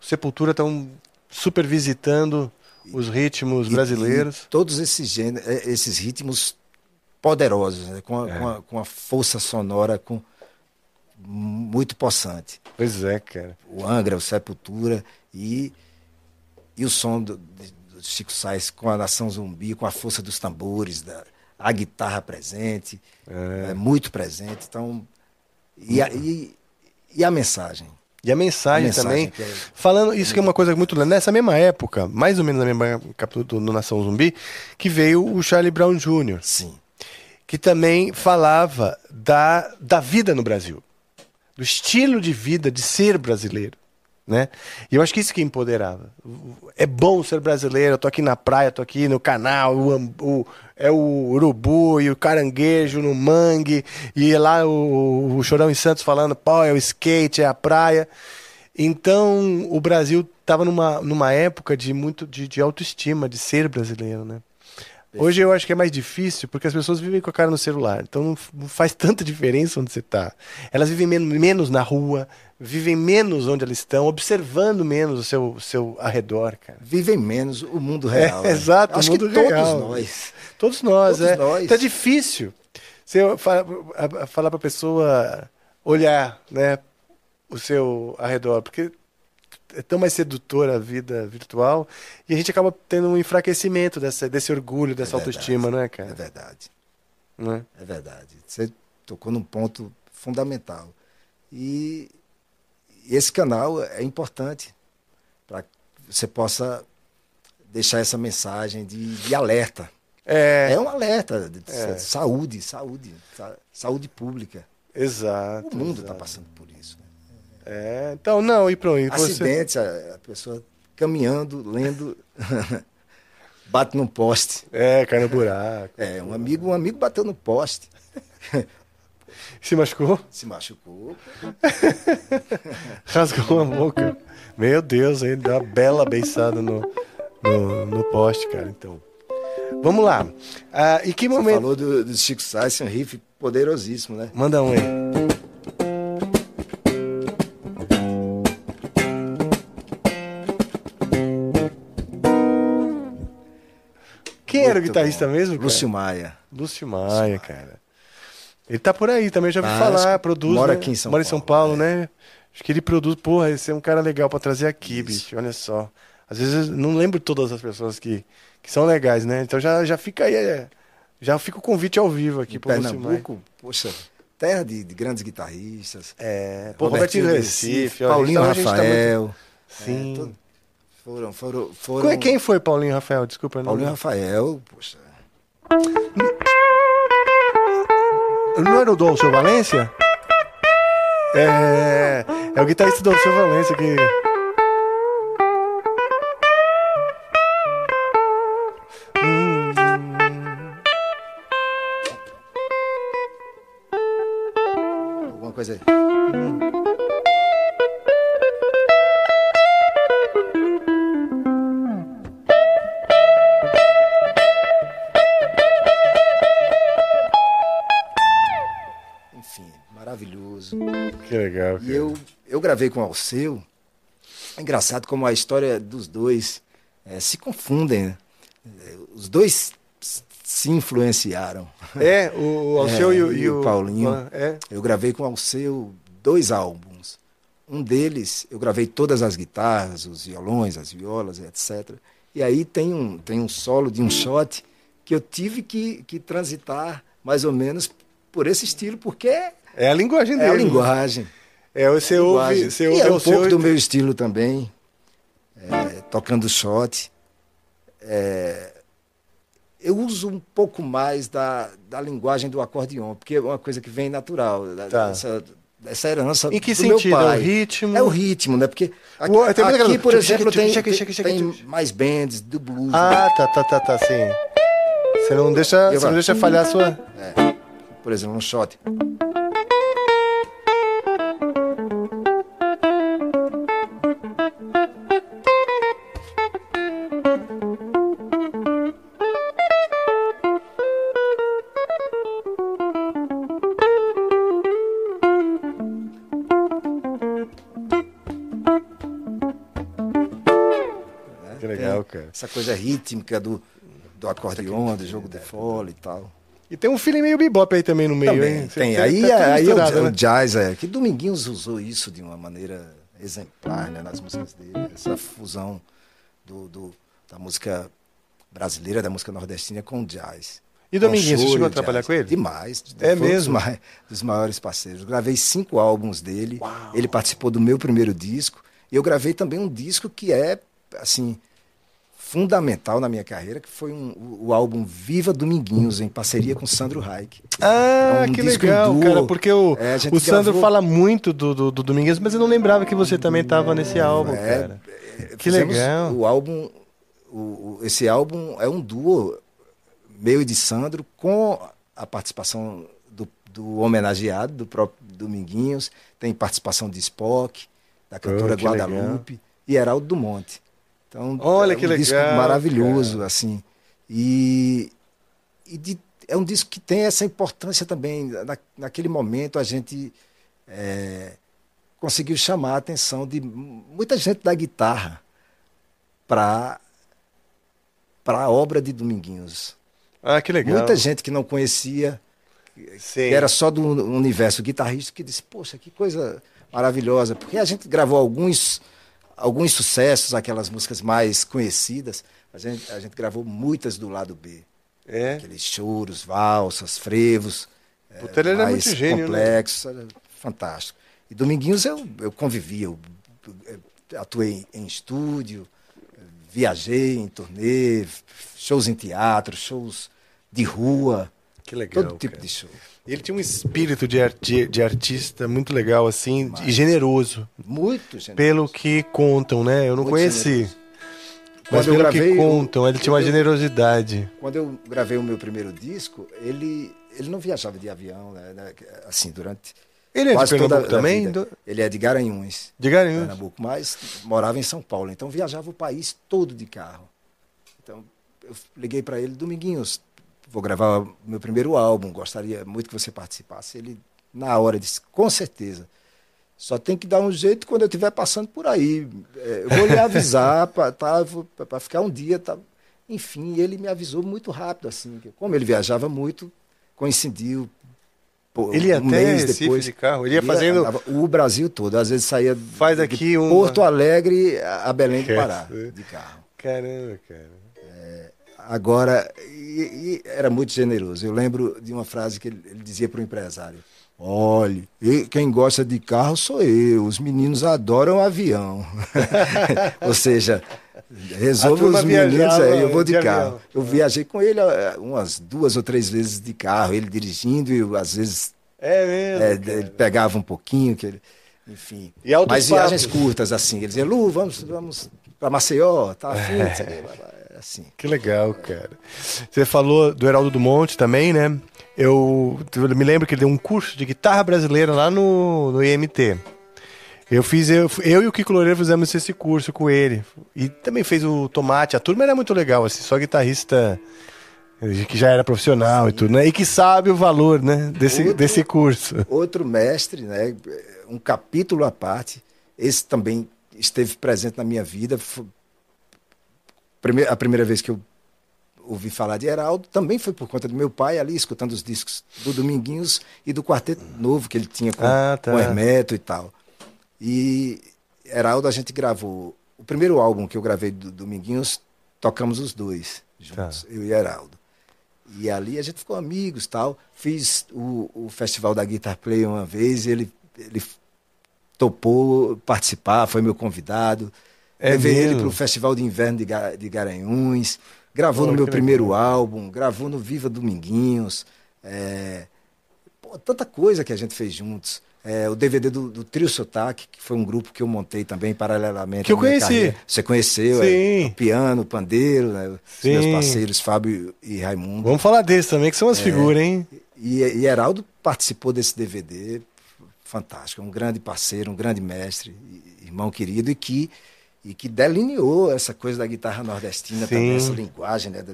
o Sepultura estão super visitando os ritmos e, brasileiros. E todos esses gêneros, é, esses ritmos poderosos, né? com, a, é. com, a, com a força sonora com muito possante. Pois é, cara. O Angra, o Sepultura e, e o som do, do Chico Sainz com a nação zumbi, com a força dos tambores, da, a guitarra presente, é. é muito presente. Então, e a, e, e a mensagem. E a mensagem, a mensagem também. É... Falando, isso que é uma coisa muito. Nessa mesma época, mais ou menos na mesma época do, do Nação Zumbi, que veio o Charlie Brown Jr. Sim. Que também falava da, da vida no Brasil. Do estilo de vida de ser brasileiro né? E eu acho que isso que empoderava. É bom ser brasileiro, eu tô aqui na praia, tô aqui no canal, o, o, é o urubu e o caranguejo no mangue, e lá o, o Chorão em Santos falando, pô, é o skate, é a praia. Então o Brasil estava numa, numa época de muito de, de autoestima, de ser brasileiro, né? Hoje eu acho que é mais difícil porque as pessoas vivem com a cara no celular. Então não faz tanta diferença onde você está. Elas vivem menos na rua, vivem menos onde elas estão, observando menos o seu, seu arredor, cara. Vivem menos o mundo real. É, né? Exato, acho o mundo que real. Todos nós. Todos nós, todos é. Nós. Tá difícil. Você falar para a pessoa olhar, né, o seu arredor, porque é tão mais sedutora a vida virtual e a gente acaba tendo um enfraquecimento dessa, desse orgulho, dessa é verdade, autoestima, não é, cara? É verdade. Não é? é verdade. Você tocou num ponto fundamental. E esse canal é importante para que você possa deixar essa mensagem de, de alerta. É, é um alerta de é. saúde, saúde, saúde pública. Exato. O mundo está passando por isso. É, então, não, e pronto. Acidente, você... a, a pessoa caminhando, lendo, bate num poste. É, cai no buraco. É, um amigo, um amigo bateu no poste. Se machucou? Se machucou. Rasgou a boca. Meu Deus, ele deu uma bela beiçada no, no, no poste, cara. Então. Vamos lá. Ah, e que momento. Você falou do, do Chico Sainz, um riff poderosíssimo, né? Manda um aí. Era o guitarrista bom. mesmo? Cara? Lúcio Maia. Lúcio Maia, cara. Ele tá por aí também, já ouvi ah, falar, produz. Mora né? aqui em São mora Paulo. Mora em São Paulo, é. né? Acho que ele produz, porra, esse é um cara legal para trazer aqui, Isso. bicho. Olha só. Às vezes eu não lembro todas as pessoas que, que são legais, né? Então já, já fica aí, é, já fica o convite ao vivo aqui para Pernambuco, poxa, terra de, de, grandes guitarristas. É, pô, Robertinho Recife, Recife Paulinho Rafael. Tá muito... Sim. É, todo... Foram, foram, foram. Quem foi Paulinho Rafael? Desculpa, não. Paulinho Rafael, poxa. Não era o Dom Seu Valência? É. É o guitarrista do Seu Valência que. Hum. Alguma coisa aí. Gravei com o Alceu. É engraçado como a história dos dois é, se confundem. Né? Os dois se influenciaram. É, o Alceu é, e, o, e, o, Paulinho. É. Eu gravei com o Alceu dois álbuns. Um deles, eu gravei todas as guitarras, os violões, as violas, etc. E aí tem um, tem um solo de um shot que eu tive que, que transitar mais ou menos por esse estilo, porque é a linguagem dele. É a linguagem. É, você ouve, você ouve e é um pouco do meu estilo também, é, tocando shot. É, eu uso um pouco mais da, da linguagem do acordeon, porque é uma coisa que vem natural, da, tá. dessa, essa herança em que do sentido? meu pai. É o ritmo? É o ritmo, né? Porque aqui, aqui por exemplo, tem, tem mais bands do blues. Ah, né? tá, tá, tá, tá, sim. Você não deixa, você não deixa falhar a sua... É. Por exemplo, um shot. Essa coisa rítmica do, do acordeon, do jogo de fole e tal. E tem um feeling meio bebop aí também no meio, também, hein? tem. Tá aí, tá aí o, né? o, jazz, é, que Dominguinhos usou isso de uma maneira exemplar né, nas músicas dele. Essa fusão do, do, da música brasileira, da música nordestina com o jazz. E Dominguinhos, você chegou a trabalhar com ele? Demais. É mesmo? Dos, dos maiores parceiros. Gravei cinco álbuns dele. Uau. Ele participou do meu primeiro disco. E eu gravei também um disco que é, assim, fundamental na minha carreira, que foi um, o, o, álbum Viva Dominguinhos, em parceria com Sandro Reich. Ah, é um que legal, cara, porque o, é, o Sandro gravou... fala muito do, do, do, Dominguinhos, mas eu não lembrava que você também estava nesse álbum, é, cara. É, que legal. O álbum, o, esse álbum é um duo meu e de Sandro, com a participação do, do homenageado, do próprio Dominguinhos, tem participação de Spock, da cantora oh, Guadalupe legal. e Heraldo do Monte. Então, Olha é um que disco legal, maravilhoso, cara. assim. E, e de, é um disco que tem essa importância também. Na, naquele momento a gente é, conseguiu chamar a atenção de muita gente da guitarra para para a obra de Dominguinhos. Ah, que legal. Muita gente que não conhecia, Sim. que era só do universo guitarrista, que disse, poxa, que coisa maravilhosa. Porque a gente gravou alguns alguns sucessos, aquelas músicas mais conhecidas, a gente, a gente gravou muitas do lado B. É. Aqueles choros, valsas, frevos. Puta, é, ele muito gênio, né? complexos, né? fantástico. E Dominguinhos eu, eu convivi, eu, eu atuei em estúdio, viajei em turnê, shows em teatro, shows de rua. Que legal. Todo tipo cara. de show. Ele tinha um espírito de, arti de artista muito legal, assim, Mas, e generoso. Muito generoso. Pelo que contam, né? Eu não muito conheci. Generoso. Mas quando pelo que contam, ele tinha uma generosidade. Quando eu gravei o meu primeiro disco, ele, ele não viajava de avião, né? né assim, durante. Ele é de Pernambuco também? Do... Ele é de Garanhuns. De Garanhuns. Pernambuco, mas morava em São Paulo. Então viajava o país todo de carro. Então eu liguei para ele, Dominguinhos, vou gravar meu primeiro álbum, gostaria muito que você participasse. Ele, na hora, disse: com certeza. Só tem que dar um jeito quando eu estiver passando por aí. É, eu vou lhe avisar para tá, ficar um dia. Tá. Enfim, ele me avisou muito rápido, assim. Como ele viajava muito, coincidiu. Pô, ele ia um até mês depois, de carro, ele ia fazendo andava, o Brasil todo, às vezes saía Faz aqui um Porto Alegre a Belém do Pará de carro. Caramba, cara. Agora e, e era muito generoso. Eu lembro de uma frase que ele, ele dizia para o empresário: Olhe, quem gosta de carro sou eu, os meninos adoram avião. Ou seja, resolva os meninos aí, eu vou de, de carro. Avião. Eu viajei com ele eh, umas duas ou três vezes de carro, ele dirigindo e eu, às vezes é mesmo, é, ele pegava um pouquinho, que ele, enfim. E Mas viagens curtas assim, ele dizia, Lu, vamos, vamos para Maceió, tá afim, é assim. Que legal, cara. Você falou do Heraldo do Monte também, né? Eu, eu me lembro que ele deu um curso de guitarra brasileira lá no, no IMT. Eu fiz, eu, eu e o Kiko Loureiro fizemos esse curso com ele. E também fez o Tomate. A turma era muito legal, assim, só guitarrista que já era profissional Sim. e tudo, né? E que sabe o valor, né, desse, outro, desse curso. Outro mestre, né? Um capítulo à parte. Esse também esteve presente na minha vida a primeira vez que eu ouvi falar de Heraldo também foi por conta do meu pai ali, escutando os discos do Dominguinhos e do Quarteto Novo que ele tinha com, ah, tá. com Hermeto e tal. E Heraldo a gente gravou. O primeiro álbum que eu gravei do Dominguinhos, tocamos os dois juntos, tá. eu e Heraldo. E ali a gente ficou amigos tal. Fiz o, o festival da Guitar Play uma vez, ele, ele topou participar, foi meu convidado. É Levei mesmo? ele para o Festival de Inverno de, Gar de Garanhuns, gravou oh, no meu primeiro legal. álbum, gravou no Viva Dominguinhos. É... Pô, tanta coisa que a gente fez juntos. é, o DVD do, do Trio Sotaque, que foi um grupo que eu montei também paralelamente. Que eu conheci. Carreira. Você conheceu, Sim. É, o piano, o pandeiro, né? Os meus parceiros Fábio e Raimundo. Vamos falar desses também, que são as é, figuras, hein? E, e Heraldo participou desse DVD, fantástico, um grande parceiro, um grande mestre, irmão querido, e que, e que delineou essa coisa da guitarra nordestina Sim. também, essa linguagem, né?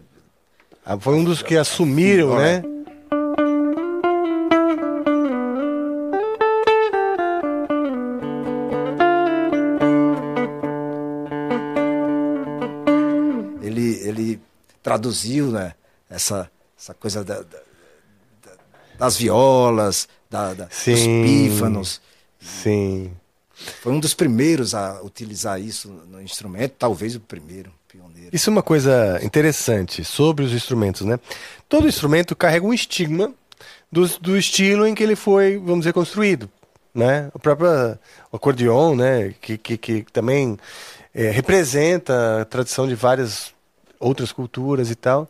Ah, foi um dos que assumiram, né? traduziu né, essa, essa coisa da, da, das violas, da, da, dos pífanos. Sim. Foi um dos primeiros a utilizar isso no instrumento, talvez o primeiro, pioneiro. Isso é uma coisa interessante sobre os instrumentos, né? Todo instrumento carrega um estigma do, do estilo em que ele foi, vamos dizer, construído, né? O próprio acordeon, né? Que, que, que também é, representa a tradição de várias outras culturas e tal.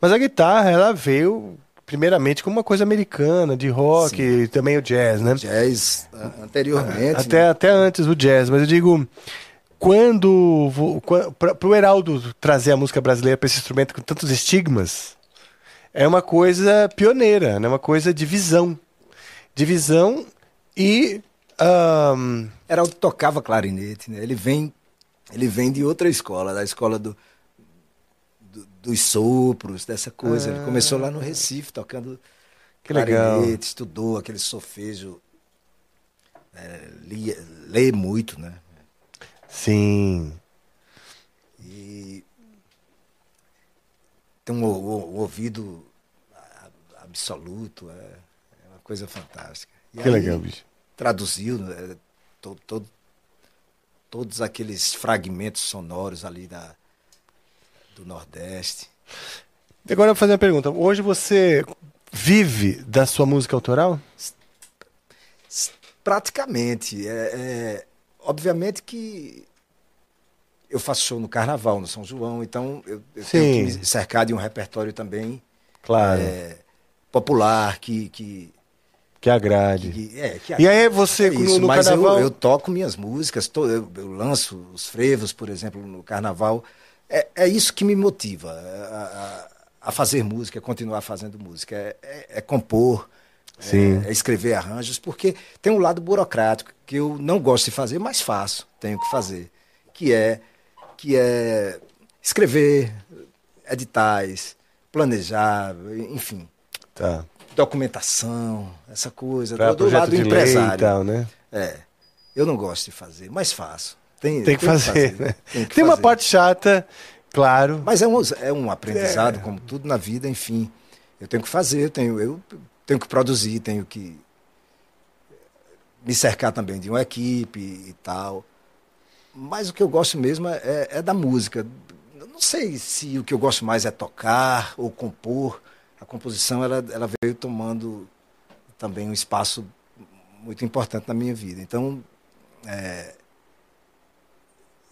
Mas a guitarra, ela veio primeiramente como uma coisa americana, de rock, Sim. e também o jazz, né? Jazz anteriormente. Até, né? até antes do jazz, mas eu digo, quando. Para o Heraldo trazer a música brasileira para esse instrumento com tantos estigmas, é uma coisa pioneira, né? uma coisa de visão. De visão e. Um... Heraldo tocava clarinete, né? Ele vem, ele vem de outra escola, da escola do, dos sopros, dessa coisa. Ah. Ele começou lá no Recife, tocando que legal. estudou aquele solfejo. É, lia, lê muito, né? Sim. E tem um, um, um ouvido absoluto, é, é, uma coisa fantástica. E que aí, legal, bicho. Traduziu né, todo, todo, todos aqueles fragmentos sonoros ali da, do Nordeste. Agora eu vou fazer uma pergunta. Hoje você vive da sua música autoral? Praticamente. É, é, obviamente que eu faço show no Carnaval, no São João, então eu, eu tenho que me cercar de um repertório também claro. É, popular, que, que que agrade. Que, é, que e aí você, é isso, no, mas carnaval... eu, eu, toco minhas músicas, to, eu, eu, lanço os frevos, por exemplo, no carnaval é, é isso que me motiva a, a, fazer música, a continuar fazendo música. É, é, é compor, é, é, escrever arranjos, porque tem um lado burocrático que eu não gosto de fazer, mas faço, tenho que fazer, que é, que é escrever editais, planejar, enfim. Tá. Documentação, essa coisa, do, do lado do empresário. Tal, né? É. Eu não gosto de fazer, mas faço. Tem, tem que tem fazer, que fazer, né? Tem, tem uma parte chata, claro. Mas é um, é um aprendizado, é. como tudo na vida, enfim. Eu tenho que fazer, eu tenho, eu tenho que produzir, tenho que me cercar também de uma equipe e tal. Mas o que eu gosto mesmo é, é da música. não sei se o que eu gosto mais é tocar ou compor. A composição ela, ela veio tomando também um espaço muito importante na minha vida. Então, é,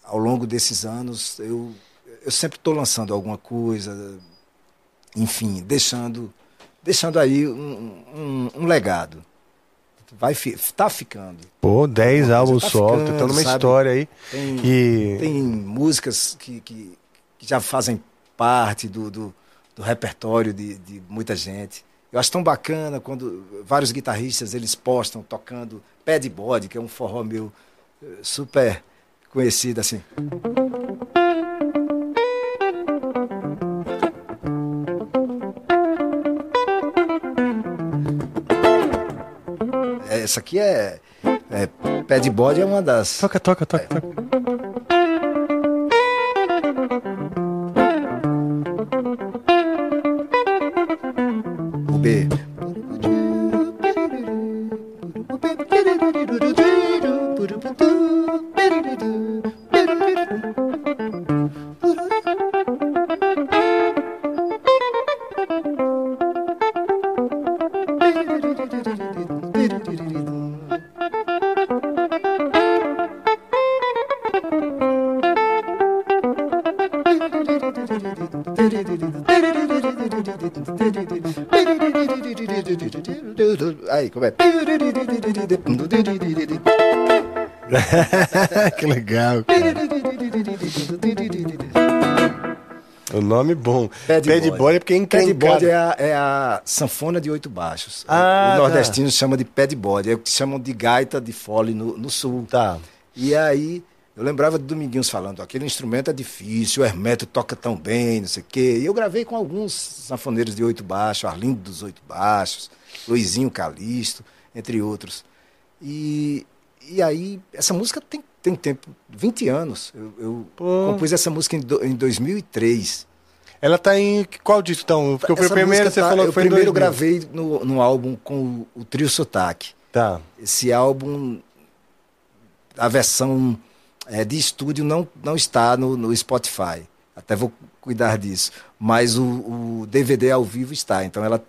ao longo desses anos, eu, eu sempre estou lançando alguma coisa, enfim, deixando, deixando aí um, um, um legado. Vai tá ficando. Pô, 10 álbuns tá só, tá numa sabe? história aí. Tem, que... tem músicas que, que, que, já fazem parte do, do, do repertório de, de muita gente. Eu acho tão bacana quando vários guitarristas eles postam tocando pé de bode, que é um forró meu eh, super conhecida assim. Essa aqui é, é pé de bode é uma das. Toca, toca, toca, é. toca. Aí, como é? que legal. O nome bom. Pad, Pad boy. boy é porque é encrencado. body é a, é a sanfona de oito baixos. Ah, o tá. nordestino chama de pad body, é o que chamam de gaita de fole no, no sul. Tá. E aí, eu lembrava de Dominguinhos falando, aquele instrumento é difícil, o Hermeto toca tão bem, não sei o quê. E eu gravei com alguns sanfoneiros de oito baixos, Arlindo dos oito baixos, Luizinho Calixto, entre outros. E, e aí, essa música tem, tem tempo, 20 anos. Eu, eu compus essa música em, do- em 2003. Ela tá em qual disco então? Porque Essa o primeiro você tá- falou eu que foi em primeiro 2000. gravei no, no álbum com o, o Trio Sotaque. Tá. Esse álbum, a versão eh, de estúdio não, não está no, no Spotify. Até vou cuidar disso. Mas o, o DVD ao vivo está. Então ela,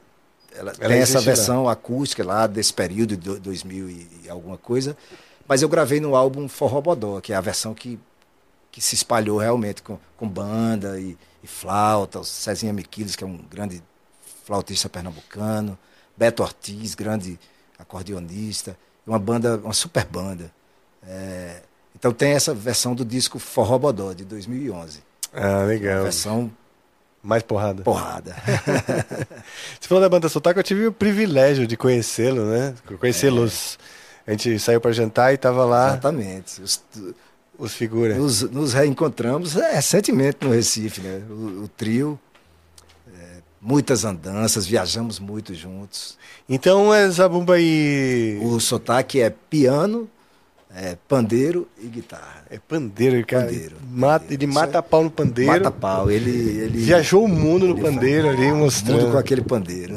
ela, Ela tem essa lá. versão acústica lá desse período de do- 2000 e alguma coisa. Mas eu gravei no álbum Forró Bodó, que é a versão que, que se espalhou realmente com, com banda e, e flauta. O Cezinha Miquiles, que é um grande flautista pernambucano. Beto Ortiz, grande acordeonista. Uma banda, uma super banda. É, então tem essa versão do disco Forró Bodó, de 2011. Ah, legal. Versão Mais porrada. porrada. Você falou da banda Sotaque, eu tive o privilégio de conhecê-lo, né? Conhecê-los. A gente saiu pra jantar e tava lá Exatamente. Os- os figuras. nos, nos reencontramos é, recentemente no Recife, né? O, o trio. é, muitas andanças, viajamos muito juntos. Então é Zabumba aí. O sotaque é piano, é, pandeiro e guitarra. É pandeiro, cara. Pandeiro, Mata- pandeiro. Ele mata é- pau no pandeiro. Mata pau. Ele, ele Viajou o mundo no ele pandeiro ali, mundo mostrando. com aquele pandeiro.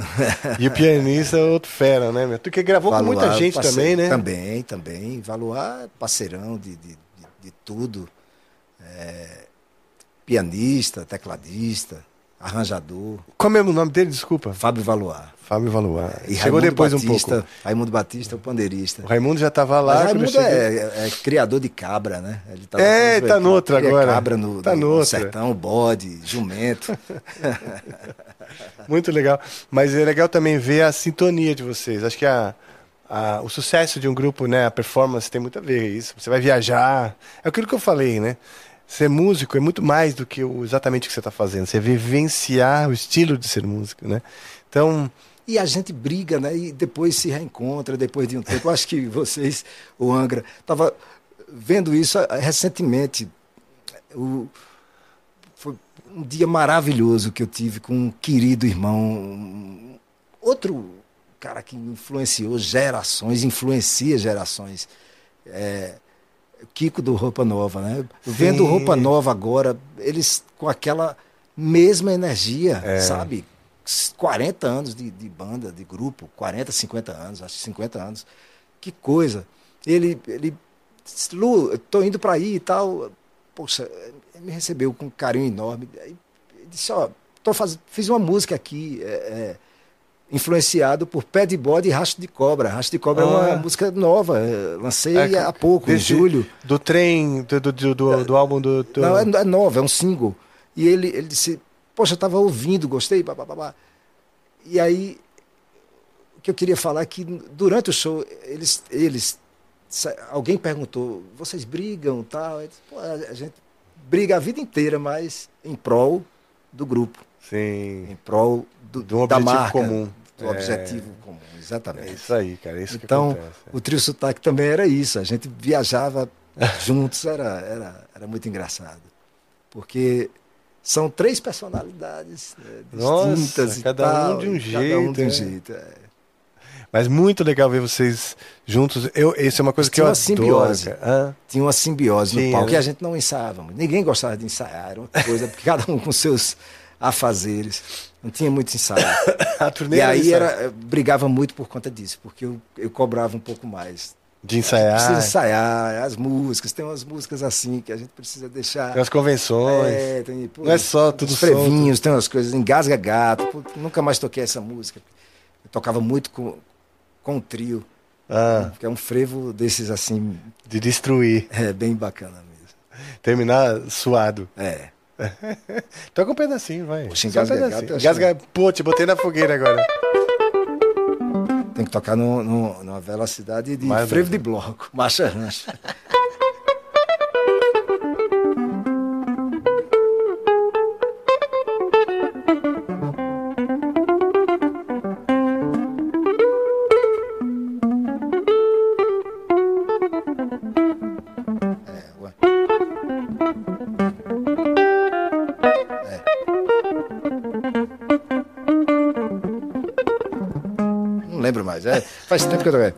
E o pianista é outro fera, né? Tu que gravou com muita Valuar, gente parce- também, né? Também, também. Valuar, parceirão de, de, de, de tudo. É, pianista, tecladista, arranjador. Qual é o nome dele? Desculpa. Fábio Valuar. Fábio Valuar. E Chegou Raimundo depois um Batista, pouco. Raimundo Batista, o pandeirista. O Raimundo já tava lá. Mas Raimundo cheguei. é, é criador de cabra, né? Ele tá É, tá noutra agora. cabra no, Tá no, no sertão, bode, jumento. Muito legal. Mas é legal também ver a sintonia de vocês. Acho que a, a- o sucesso de um grupo, né, a performance tem muito a ver com isso. Você vai viajar. É aquilo que eu falei, né? Ser músico é muito mais do que o, exatamente o que você está fazendo. Você vivenciar o estilo de ser músico, né? Então, E a gente briga, né? E depois se reencontra, depois de um tempo. Eu acho que vocês, o Angra, estava vendo isso ah, recentemente. O, foi um dia maravilhoso que eu tive com um querido irmão, outro cara que influenciou gerações, influencia gerações. É, Kiko do Roupa Nova, né? Vendo Sim. Roupa Nova agora, eles com aquela mesma energia, É. sabe? 40 anos de, de banda, de grupo, 40, 50 anos, acho que 50 anos. Que coisa. Ele, ele Lu, tô indo para aí e tal. Poxa, ele me recebeu com um carinho enorme. Aí disse, ó, tô faz... fiz uma música aqui, é, é, influenciado por Pé de Bode e Rastro de Cobra. Rastro de Cobra é Ah. uma música nova, é, lancei É, há pouco, desse- em julho. do trem, do, do, do, do- do álbum do. do- Não, é, é nova, é um single. E ele, ele disse, poxa, eu estava ouvindo, gostei, babá. E aí, o que eu queria falar é que durante o show, eles, eles alguém perguntou, vocês brigam tal? Disse, a gente briga a vida inteira, mas em prol do grupo, Sim. em prol do, um da objetivo marca, comum. do É. objetivo comum, É exatamente. isso aí, cara. É isso Então, acontece. o trio sotaque também era isso. A gente viajava juntos, era, era, era muito engraçado. Porque são três personalidades né, Nossa, distintas e cada um tal, de um e Cada um jeito, de um é. jeito. é. Mas muito legal ver vocês juntos. Eu, isso é uma coisa Mas que eu tinha adoro. uma simbiose. Tinha uma simbiose no palco né? que a gente não ensaiava. muito. Ninguém gostava de ensaiar, era uma coisa, porque cada um com seus afazeres. Não tinha muito ensaio. A turnê e aí era, eu brigava muito por conta disso, porque eu, eu cobrava um pouco mais. De ensaiar. Precisa ensaiar, as músicas, tem umas músicas assim que a gente precisa deixar. Tem as convenções. É, tem, pô, Não é só tudo os frevinhos, tem umas coisas, engasga gato. pô, nunca mais toquei essa música. Eu tocava muito com, com o trio, Ah, que é um frevo desses assim, de destruir. é bem bacana mesmo. Terminar suado. É. Toca um pedacinho, vai. Poxa, Só um engasga pedacinho. gato, Engasga... Pô, te botei na fogueira agora. Tem que tocar no, no, numa velocidade de Mais frevo bem. de bloco, marcha rancha. Faz tempo que eu tô. É.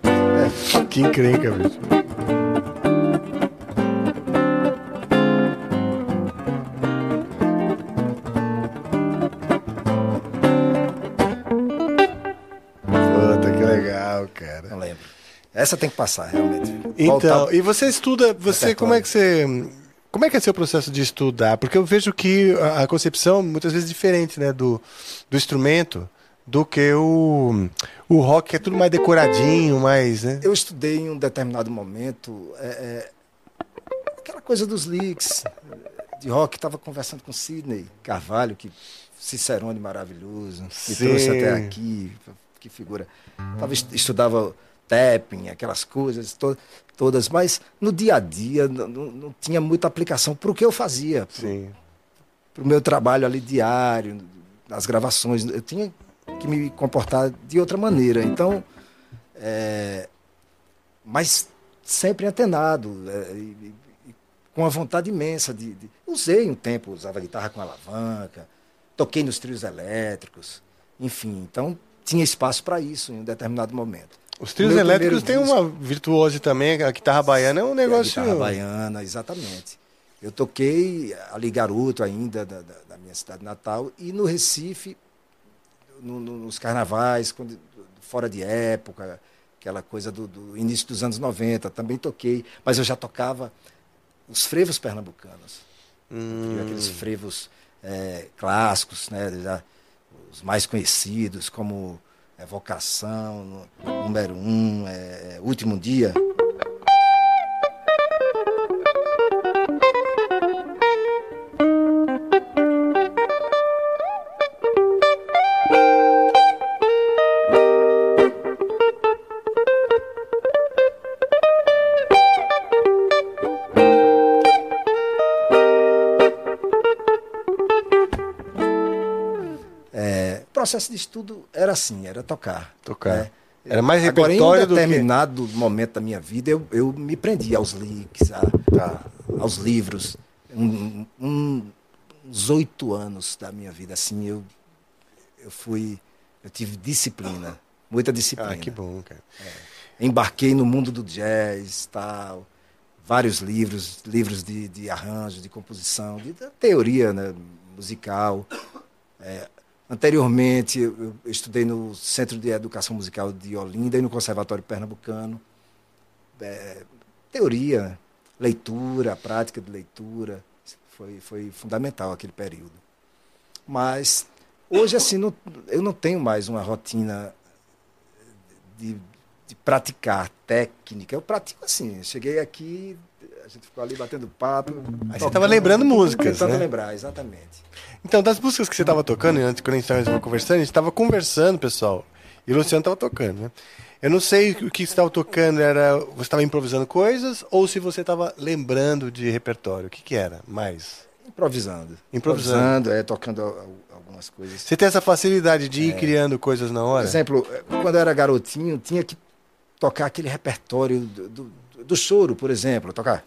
Que encrenca, bicho. Puta, que legal, cara. Não lembro. Essa tem que passar, realmente. Então, Voltar... e você estuda, você, como é que você... Como é que é seu processo de estudar? Porque eu vejo que a concepção muitas vezes é diferente, né, do, do instrumento do que o, o rock, que é tudo mais decoradinho, mais. Né? Eu estudei em um determinado momento é, é, aquela coisa dos leaks de rock. Estava conversando com Sidney Carvalho, que Cicerone maravilhoso, me trouxe até aqui, que figura. Tava, estudava tapping, aquelas coisas to, todas, mas no dia a dia não, não tinha muita aplicação para o que eu fazia. Para o meu trabalho ali diário, nas gravações. Eu tinha que me comportar de outra maneira. Então, é, mas sempre antenado, é, e, e, com a vontade imensa de, de, Usei um tempo, usava guitarra com alavanca, toquei nos trios elétricos, enfim. Então, tinha espaço para isso em um determinado momento. Os trios elétricos têm uma virtuose também, a guitarra baiana é um negócio. A guitarra baiana, exatamente. Eu toquei ali garoto ainda da, da, da minha cidade natal e no Recife no, no, nos carnavais, quando, fora de época, aquela coisa do, do, início dos anos 90, também toquei, mas eu já tocava os frevos pernambucanos. Hum. Aqueles frevos é, clássicos, né, já, os mais conhecidos, como é, Vocação, Número Um, é, Último Dia. Processo de estudo era assim, era tocar. Tocar. Né? Era mais repertório Agora, em determinado que... momento da minha vida, eu, eu me prendi aos links, a, tá. aos livros. Um, um, uns oito anos da minha vida, assim, eu, eu fui... Eu tive disciplina, muita disciplina. Ah, que bom, cara. É. Embarquei no mundo do jazz, tal, vários livros, livros de, de arranjo, de composição, de, de teoria né, musical. É, Anteriormente, eu estudei no Centro de Educação Musical de Olinda e no Conservatório Pernambucano. É, teoria, leitura, prática de leitura, foi, foi fundamental aquele período. Mas, hoje, assim, não, eu não tenho mais uma rotina de, de praticar técnica. Eu pratico assim, cheguei aqui, gente ficou ali batendo papo. Aí você estava lembrando músicas, tentando né? lembrar, exatamente. Então, das músicas que você estava tocando, antes, quando a gente estava conversando, a gente estava conversando, pessoal, e o Luciano estava tocando, né? Eu não sei o que você estava tocando, era você estava improvisando coisas ou se você estava lembrando de repertório. O que, que era mais? Improvisando. Improvisando. Improvisando, é, tocando algumas coisas. Você tem essa facilidade de ir é. criando coisas na hora? Por exemplo, quando eu era garotinho, tinha que tocar aquele repertório do, do, do choro, por exemplo. Tocar.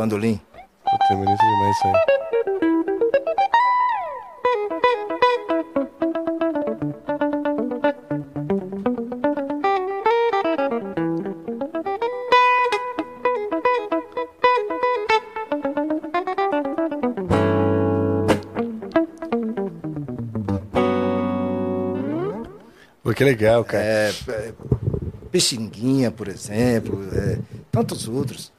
bandolim. Puta, é bonito demais isso aí. Que legal, cara. É, é, Pixinguinha, por exemplo, é, tantos outros.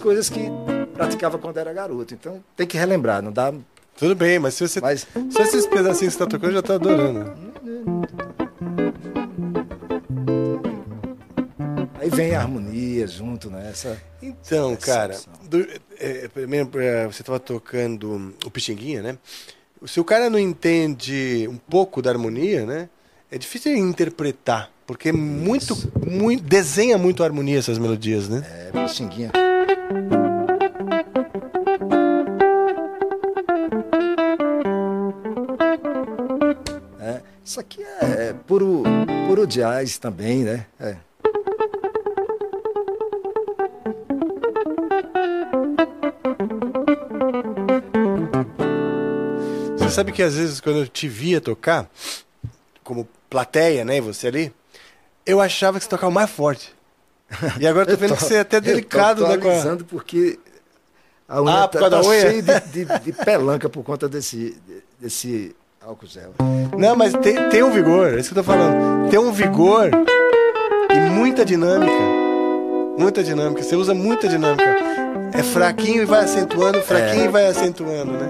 Coisas que praticava quando era garoto. Então tem que relembrar, não dá. Tudo bem, mas se você. Mas... Só esses pedacinhos que você tá tocando, eu já tô adorando. Aí vem a harmonia junto, né? Essa, então, essa cara, do, é, é, você estava tocando o Pixinguinha, né? Se o cara não entende um pouco da harmonia, né? É difícil interpretar, porque muito, muito desenha muito a harmonia essas melodias, né? É, Pixinguinha. É, isso aqui é, é puro, puro jazz também, né? É. Você sabe que às vezes quando eu te via tocar, como plateia, né, você ali, eu achava que você tocava mais forte. E agora eu tô vendo tô, que você é até delicado, né? Com porque a unha ah, tá, tá cheia de, de, de, pelanca por conta desse, desse álcool gel. Não, mas tem, tem um vigor, é isso que eu tô falando. Tem um vigor e muita dinâmica. Muita dinâmica. Você usa muita dinâmica. É fraquinho e vai acentuando, fraquinho é. e vai acentuando, né?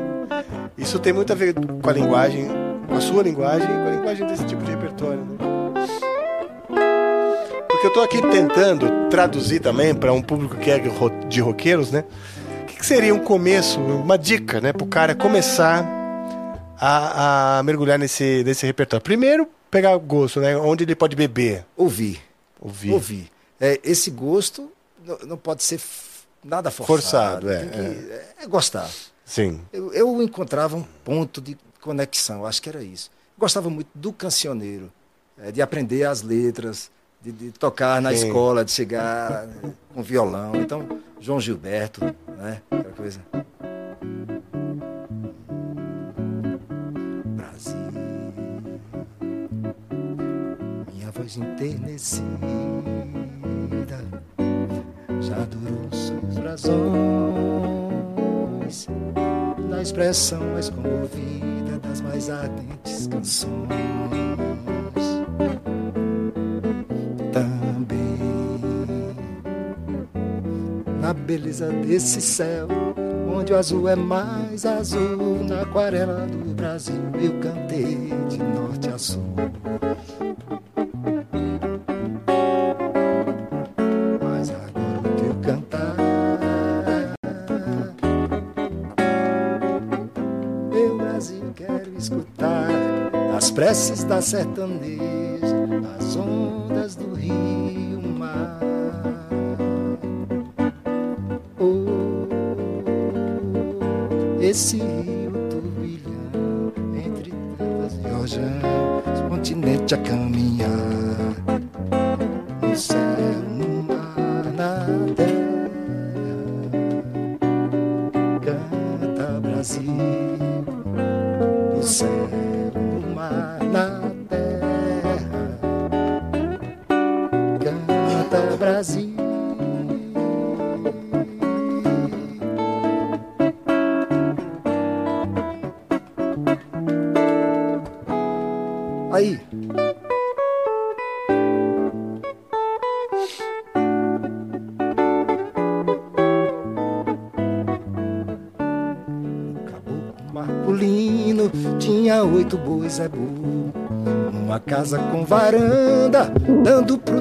Isso tem muito a ver com a linguagem, com a sua linguagem e com a linguagem desse tipo de repertório. Né? Porque eu estou aqui tentando traduzir também para um público que é de roqueiros, né? O que, que seria um começo, uma dica, né, para o cara começar a, a, mergulhar nesse, nesse repertório? Primeiro, pegar o gosto, né? Onde ele pode beber. Ouvir. Ouvir. Ouvir. É, esse gosto não, não pode ser nada forçado. Forçado, é, que, é. é gostar. Sim. Eu, eu encontrava um ponto de conexão, acho que era isso. Gostava muito do cancioneiro, é, de aprender as letras, de, de tocar na Sim. escola, de chegar com violão. Então, João Gilberto, né? Aquela coisa. Brasil, minha voz enternecida já durou seus brasões na expressão mais comovida das mais ardentes canções. Beleza desse céu, onde o azul é mais azul, na aquarela do Brasil. Eu cantei de norte a sul. preces da sertaneja,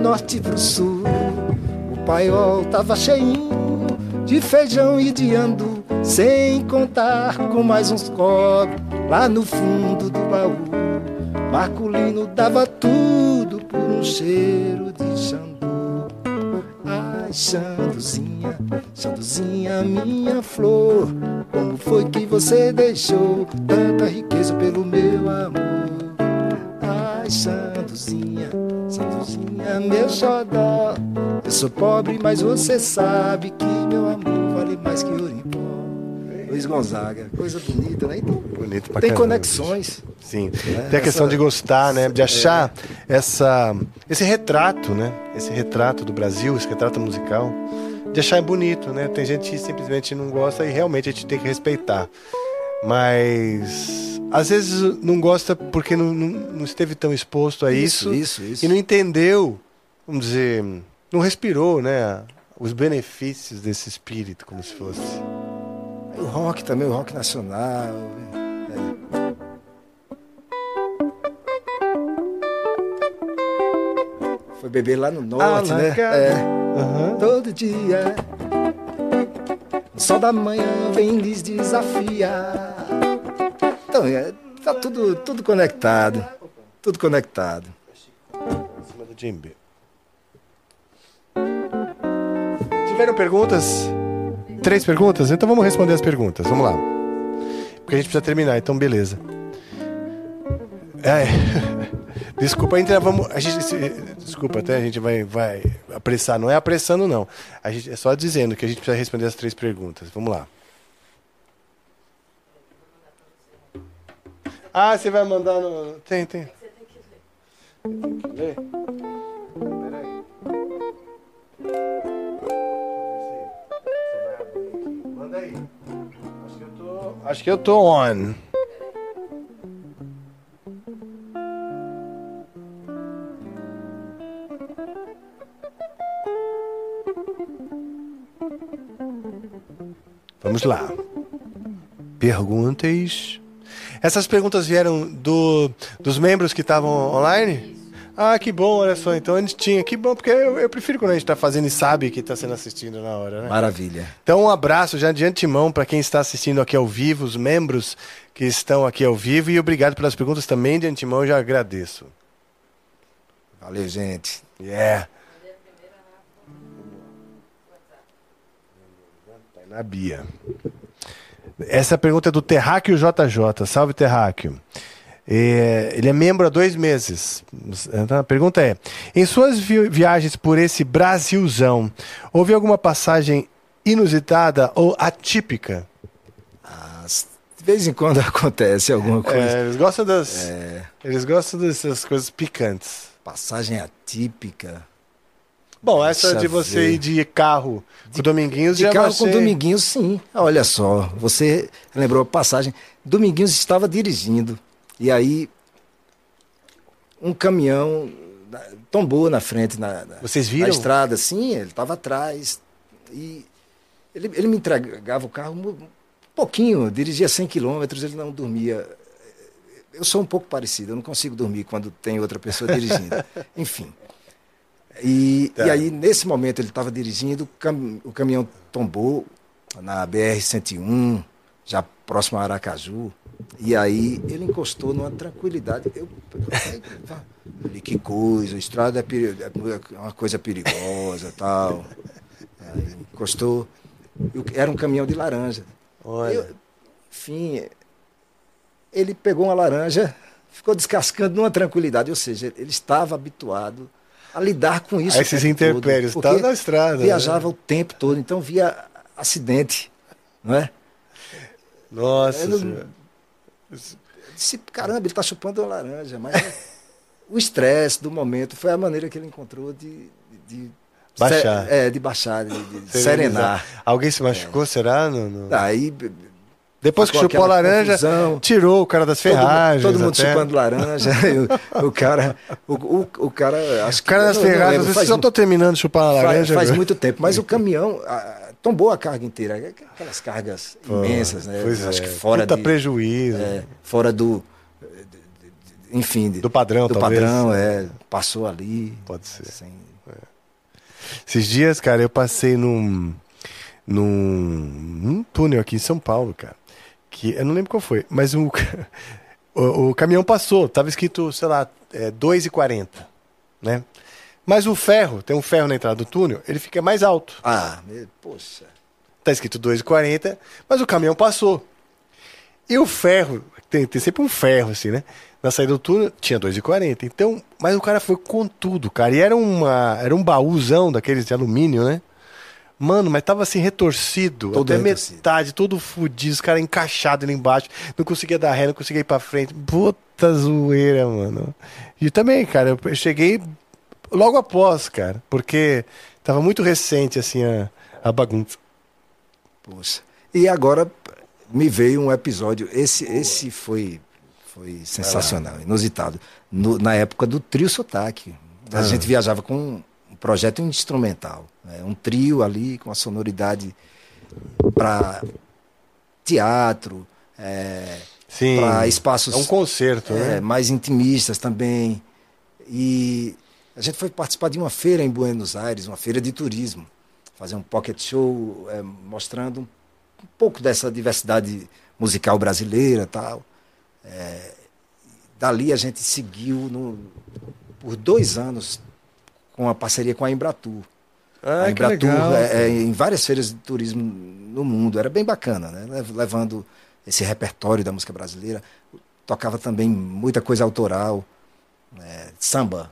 norte pro sul. O paiol tava cheinho de feijão e de andu, sem contar com mais uns cobre lá no fundo do baú. Marculino dava tudo por um cheiro de xandu. Ai, Xanduzinha, Xanduzinha, minha flor, como foi que você deixou pobre, mas você sabe que meu amor vale mais que ouro em pó. Luiz Gonzaga. Coisa bonita, né? Então, Bonito pra tem caramba, conexões. Sim. É, Tem a questão essa- de gostar, né? De achar essa, esse retrato, né? Esse retrato do Brasil, esse retrato musical. De achar bonito, né? Tem gente que simplesmente não gosta e realmente a gente tem que respeitar. Mas às vezes não gosta porque não, não, não esteve tão exposto a isso, Isso, isso, isso. e não entendeu, vamos dizer, não respirou, né? Os benefícios desse espírito, como se fosse. O rock também, o rock nacional. é. Foi beber lá no norte, né? É. Aham. Todo dia. O sol da manhã vem lhes desafiar. Então, é, tá tudo, tudo conectado. Tudo conectado. Em cima do djembe. Tiveram perguntas? Três perguntas? Então vamos responder as perguntas. Vamos lá. Porque a gente precisa terminar, então beleza. É. Desculpa, ainda vamos. A gente, desculpa, até a gente vai, vai apressar. Não é apressando, não. A gente, é só dizendo que a gente precisa responder as três perguntas. Vamos lá. Ah, você vai mandar no. Tem, tem. Tem que ler? Peraí. Manda aí. Acho que eu tô. Acho que eu tô on. Vamos lá. Perguntas. Essas perguntas vieram do, dos membros que estavam online? Ah, que bom, olha só. Então a gente tinha. Que bom, porque eu, eu prefiro quando a gente está fazendo e sabe que está sendo assistido na hora, né? Maravilha. Então, um abraço já de antemão para quem está assistindo aqui ao vivo, os membros que estão aqui ao vivo, e obrigado pelas perguntas também de antemão, eu já agradeço. Valeu, gente. Yeah. Na Bia. Essa pergunta é do Terráqueo JJ. Salve, Terráqueo. É, ele é membro há dois meses. Então, a pergunta é: em suas vi- viagens por esse Brasilzão, houve alguma passagem inusitada ou atípica? Ah, de vez em quando acontece alguma coisa. É, eles gostam das. É, Eles gostam dessas coisas picantes. passagem atípica. Bom, essa Deixa de você ver. ir de carro com o Dominguinhos De já carro vai com Dominguinhos, sim. Olha só, você lembrou a passagem. Dominguinhos estava dirigindo. E aí, um caminhão tombou na frente, na, na- na estrada, sim, ele estava atrás. E ele, ele me entregava o carro um pouquinho, dirigia 100 quilômetros, ele não dormia. Eu sou um pouco parecido, eu não consigo dormir quando tem outra pessoa dirigindo. Enfim. E, Tá. e aí, nesse momento, ele estava dirigindo, o, cam- o caminhão tombou na BR-101, já próximo a Aracaju. E aí ele encostou numa tranquilidade. Eu, eu falei, que coisa, a estrada é, peri- é uma coisa perigosa tal. Aí encostou. Eu- Era um caminhão de laranja. Olha. Eu- enfim, ele pegou uma laranja, ficou descascando numa tranquilidade, ou seja, ele estava habituado a lidar com isso. A esses intempéries, porque estava na estrada, né? Viajava o tempo todo, então via acidente, não é? Nossa não-. Disse, caramba, ele está chupando uma laranja, mas é- o estresse do momento foi a maneira que ele encontrou de, de, Baixar. se- é, de baixar, de, de serenar. Alguém se machucou, será? No, no- Aí Depois que chupou a laranja, confusão. tirou o cara das todo, ferragens. todo mundo até. chupando laranja. o, o cara, o, o, o cara, acho O cara das ferragens, eu faz, só tô terminando de chupar a faz- laranja. faz agora. muito tempo, mas o caminhão ah, tombou a carga inteira, aquelas cargas imensas, né? Pois acho é. que fora Puta de, prejuízo. é, fora do, enfim, Do padrão, do talvez. padrão, é, passou ali. Pode ser. sem- Esses dias, cara, eu passei num, num, num túnel aqui em São Paulo, cara. Que eu não lembro qual foi, mas o, o, o caminhão passou, tava escrito, sei lá, é, 2,40, né? Mas o ferro, tem um ferro na entrada do túnel, ele fica mais alto. Ah, meu, poxa. Tá escrito 2,40, mas o caminhão passou. E o ferro, tem, tem sempre um ferro assim, né? Na saída do túnel tinha 2,40. Então, mas o cara foi com tudo, cara. E era, uma, era um baúzão daqueles de alumínio, né? Mano, mas tava assim retorcido, todo até retorcido. metade, todo fudido, os caras encaixados ali embaixo, não conseguia dar ré, não conseguia ir pra frente. Puta zoeira, mano. E também, cara, eu cheguei logo após, cara, porque tava muito recente, assim, a, a bagunça. Poxa. E agora me veio um episódio, esse, esse foi, foi sensacional, inusitado. No, na época do trio sotaque. A ah. gente viajava com projeto instrumental. Né? Um trio ali com a sonoridade para teatro, é, para espaços. É um concerto, é, né? Mais intimistas também. E a gente foi participar de uma feira em Buenos Aires, uma feira de turismo, fazer um pocket show é, mostrando um, pouco dessa diversidade musical brasileira tal. É, dali a gente seguiu no, por dois anos com uma parceria com a Embratur. Ah, a Embratur é, é, em várias feiras de turismo no mundo. Era bem bacana, né? Levando esse repertório da música brasileira. Tocava também muita coisa autoral, é, samba,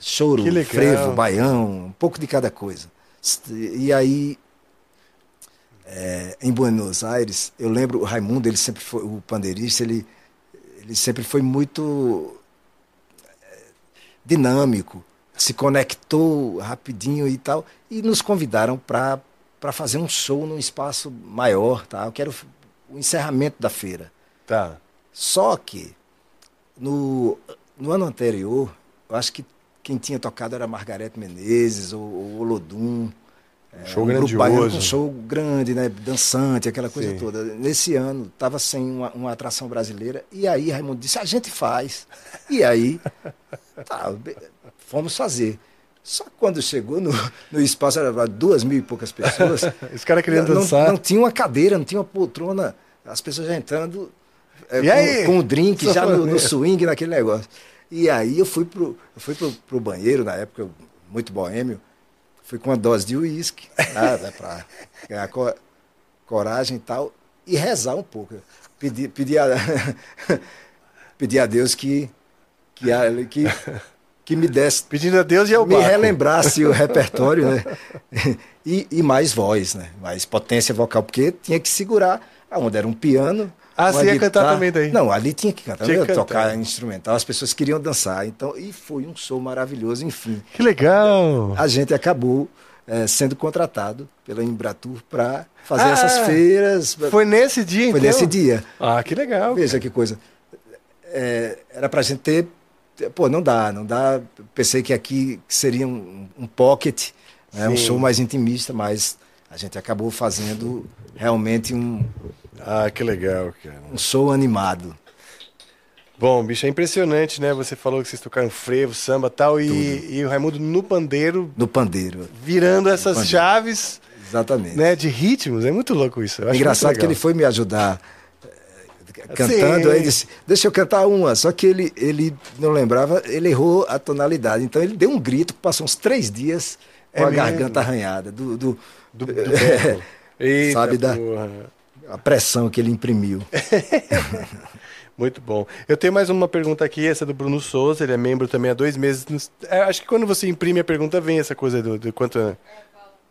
choro, frevo, baião, um pouco de cada coisa. E aí, é, em Buenos Aires, eu lembro o Raimundo, ele sempre foi o pandeirista, ele, ele sempre foi muito é, dinâmico se conectou rapidinho e tal, e nos convidaram para fazer um show num espaço maior, tá? Eu quero o encerramento da feira. Tá. Só que no, no ano anterior, eu acho que quem tinha tocado era Margarete Menezes ou, ou Olodum. Um show um grandioso. um show grande, né? Dançante, aquela coisa Sim. toda. Nesse ano, estava sem uma, uma, atração brasileira. E aí, Raimundo disse: a gente faz. E aí, tá, fomos fazer. Só que quando chegou no, no espaço, era duas mil e poucas pessoas. Os caras querendo dançar. Não, não tinha uma cadeira, não tinha uma poltrona. As pessoas já entrando é, com, com, o drink, Só já no, no, swing, naquele negócio. E aí eu fui pro, eu fui pro, pro banheiro, na época, muito boêmio. Fui com uma dose de uísque, nada, para ganhar co coragem e tal, e rezar um pouco. Pedi, pedi, a, pedi a Deus que, que, que que me desse. Pedindo a Deus e ao Me barco. relembrasse o repertório, né? E, e, mais voz, né? Mais potência vocal, porque tinha que segurar aonde era um piano. Ah, você ia cantar também daí? Não, ali tinha que cantar, tinha que tocar instrumental, as pessoas queriam dançar. Então, e foi um show maravilhoso, enfim. Que legal! A gente acabou é, sendo contratado pela Embratur para fazer ah, essas feiras. Foi nesse dia, Foi então? nesse dia. Ah, que legal. Veja cara. que coisa. É, era para a gente ter pô, não dá, não dá. Pensei que aqui seria um, um pocket, né, um show mais intimista, mas a gente acabou fazendo realmente um. Ah, que legal, cara. Um show animado. Bom, bicho, é impressionante, né? Você falou que vocês tocaram frevo, samba tal, e, e o Raimundo no pandeiro. No pandeiro. Virando essas pandeiro. chaves. Exatamente. Né, de ritmos. É muito louco isso. É engraçado que ele foi me ajudar cantando, Sim. aí disse, deixa eu cantar uma. Só que ele, ele não lembrava, ele errou a tonalidade. Então ele deu um grito, passou uns três dias com é a mesmo? garganta arranhada. Do, do, do, do sabe, da a pressão que ele imprimiu. Muito bom. Eu tenho mais uma pergunta aqui, essa é do Bruno Souza, ele é membro também há dois meses. É, acho que quando você imprime a pergunta, vem essa coisa do, do quanto. É,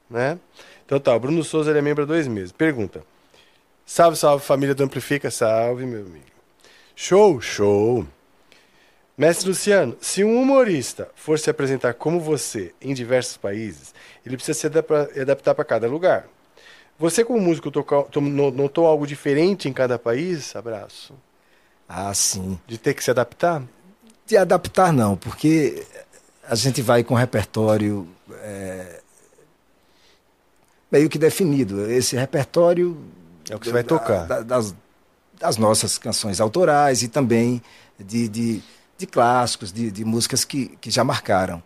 né? Então tá, o Bruno Souza ele é membro há dois meses. Pergunta. Salve, salve família do Amplifica, salve meu amigo. Show, show. Mestre Luciano, se um humorista for se apresentar como você em diversos países, ele precisa se adaptar para cada lugar. Você, como músico, notou algo diferente em cada país? Abraço. Ah, sim. De ter que se adaptar? De adaptar, não, porque a gente vai com repertório é, meio que definido. Esse repertório é o que você vai tocar. Da, das, das, nossas canções autorais e também de, de, de clássicos, de, de, músicas que, que já marcaram.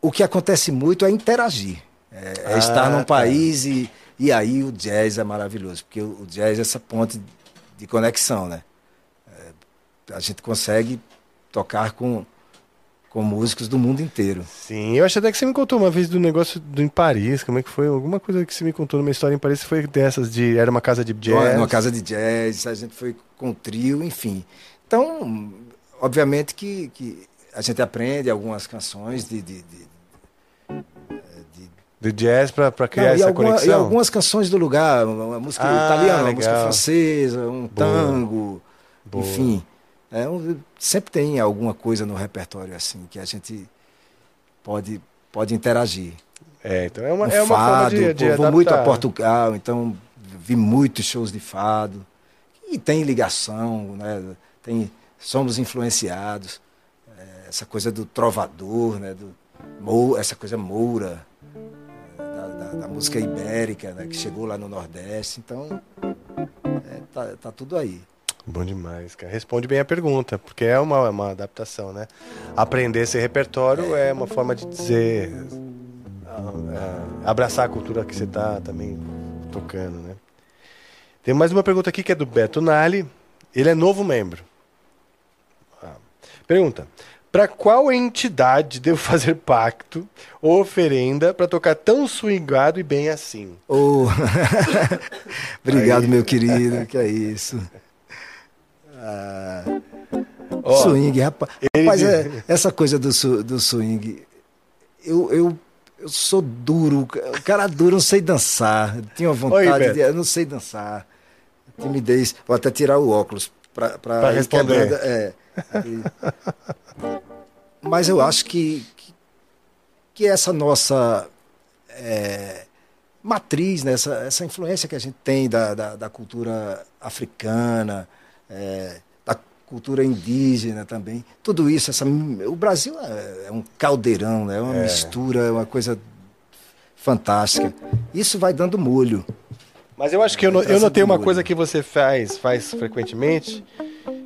O que acontece muito é interagir. É, é ah, estar num tá. país e, e aí o jazz é maravilhoso, porque o, jazz é essa ponte de conexão, né? É, a gente consegue tocar com com músicos do mundo inteiro. Sim, eu acho até que você me contou uma vez do negócio do, em Paris, como é que foi? Alguma coisa que você me contou numa história em Paris foi dessas de. Era uma casa de jazz. Uma casa de jazz, a gente foi com trio, enfim. Então, obviamente que, que a gente aprende algumas canções de, de, de De jazz para criar Não, essa alguma, conexão? E algumas canções do lugar, uma música ah, italiana, legal. uma música francesa, um Boa. tango, Boa. enfim. É, um, sempre tem alguma coisa no repertório assim que a gente pode, pode interagir. É, então é uma, um é uma fado, forma de, de Vou muito a Portugal, então vi muitos shows de fado. E tem ligação, né? Tem, somos influenciados. É, essa coisa do trovador, né? Do, essa coisa moura, da, da, música ibérica, né? que chegou lá no Nordeste. Então, é, tá, tá tudo aí. Bom demais, cara. Responde bem a pergunta, porque é uma, uma adaptação, né? Aprender esse repertório é uma forma de dizer. Uh, abraçar a cultura que você está também tocando, né? Tem mais uma pergunta aqui que é do Beto Nali. Ele é novo membro. Ah. Pergunta: Para qual entidade devo fazer pacto ou oferenda para tocar tão swingado e bem assim? Oh. Obrigado, Aí. meu querido. Que é isso. Ah, oh, swing, rapaz. Rapaz, é, essa coisa do, do swing, eu, eu, eu sou duro. O cara duro, não sei dançar. Tinha vontade Oi, de. Eu não sei dançar timidez. Vou até tirar o óculos para responder. É, e, mas eu acho que, que, que essa nossa é, matriz, né, essa, essa influência que a gente tem da, da, da cultura africana, é, da cultura indígena também, tudo isso, essa, o Brasil é, é um caldeirão, né, é uma mistura, é uma coisa fantástica. Isso vai dando molho. Mas eu acho que eu, eu notei uma coisa que você faz, faz frequentemente,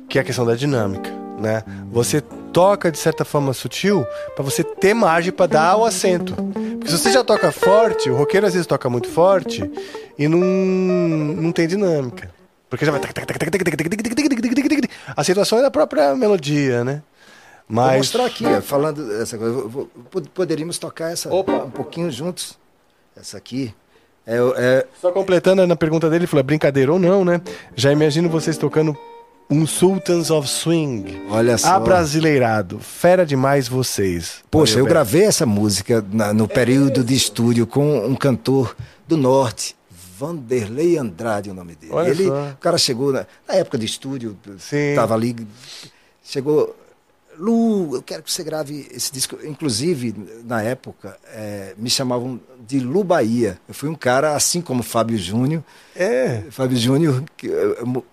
que é a questão da dinâmica, né? Você toca de certa forma sutil para você ter margem para dar o acento. Porque se você já toca forte, o roqueiro às vezes toca muito forte e não, não tem dinâmica. Porque já vai. A situação é da própria melodia, né? Mas... Vou mostrar aqui, falando essa coisa. Poderíamos tocar essa Opa. um pouquinho juntos. Essa aqui. É, é... Só completando na pergunta dele, ele falou: é brincadeira ou não, né? Já imagino vocês tocando um Sultans of Swing. Olha só. Abrasileirado. Fera demais vocês. Poxa, Valeu, eu gravei essa música na, no período de estúdio com um cantor do norte. Vanderlei Andrade, o nome dele. Olha ele, só. o cara chegou na, na época de estúdio, Sim. tava ali, chegou Lu, eu quero que você grave esse disco. Inclusive, na época, é, me chamavam de Lu Bahia. Eu fui um cara, assim como Fábio Júnior. É. Fábio Júnior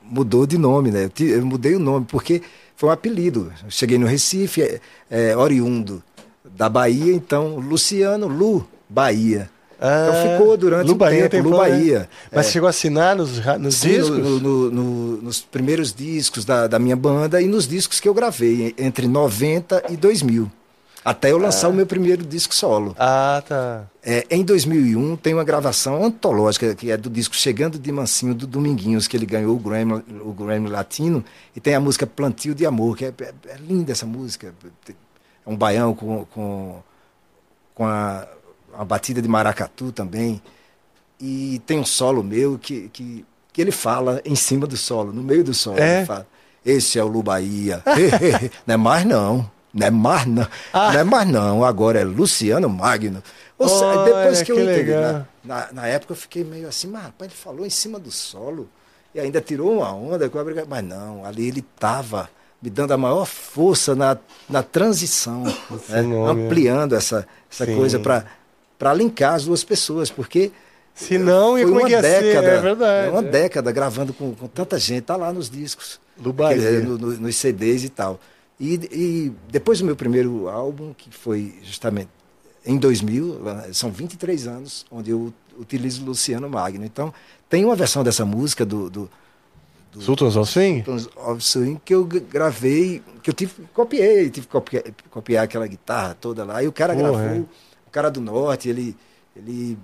mudou de nome, né? Eu, eu, mudei o nome, porque foi um apelido. Eu cheguei no Recife, é, é, oriundo da Bahia, então Luciano Lu Bahia. Ah, então ficou durante um tempo, Bahia. Né? Mas é. chegou a assinar nos, nos Sim, discos? No, no, no, nos primeiros discos da, da minha banda e nos discos que eu gravei, entre 90 e 2000. Até eu lançar ah. o meu primeiro disco solo. Ah, tá. É, em 2001 tem uma gravação antológica, que é do disco Chegando de Mansinho, do Dominguinhos, que ele ganhou o Grammy, o Grammy Latino. E tem a música Plantio de Amor, que é, é, é linda essa música. É um baião com, com, com a uma batida de maracatu também. E tem um solo meu que, que, que ele fala em cima do solo, no meio do solo. É? Ele fala, esse é o Lu Bahia. não é mais não. Não é mais não. Ah. Não é mais não. Agora é Luciano Magno. Ou seja, depois que, que eu entendi. Na, na, na, época eu fiquei meio assim, mas rapaz, ele falou em cima do solo. E ainda tirou uma onda com a briga. Mas não, ali ele estava me dando a maior força na, na transição, né? ampliando essa, essa coisa para para linkar as duas pessoas, porque se não, foi uma década, é verdade. Uma é. década gravando com, com, tanta gente, tá lá nos discos, do Bahia. No, no, nos CDs e tal. E, e, depois do meu primeiro álbum, que foi justamente em 2000, são 23 anos, onde eu utilizo Luciano Magno. Então, tem uma versão dessa música do, do, do Sultans of Swing? Sultans of Swing que eu gravei, que eu tive copiei, tive que copiar, copiar aquela guitarra toda lá, e o cara Porra, gravou. É cara do norte, ele, ele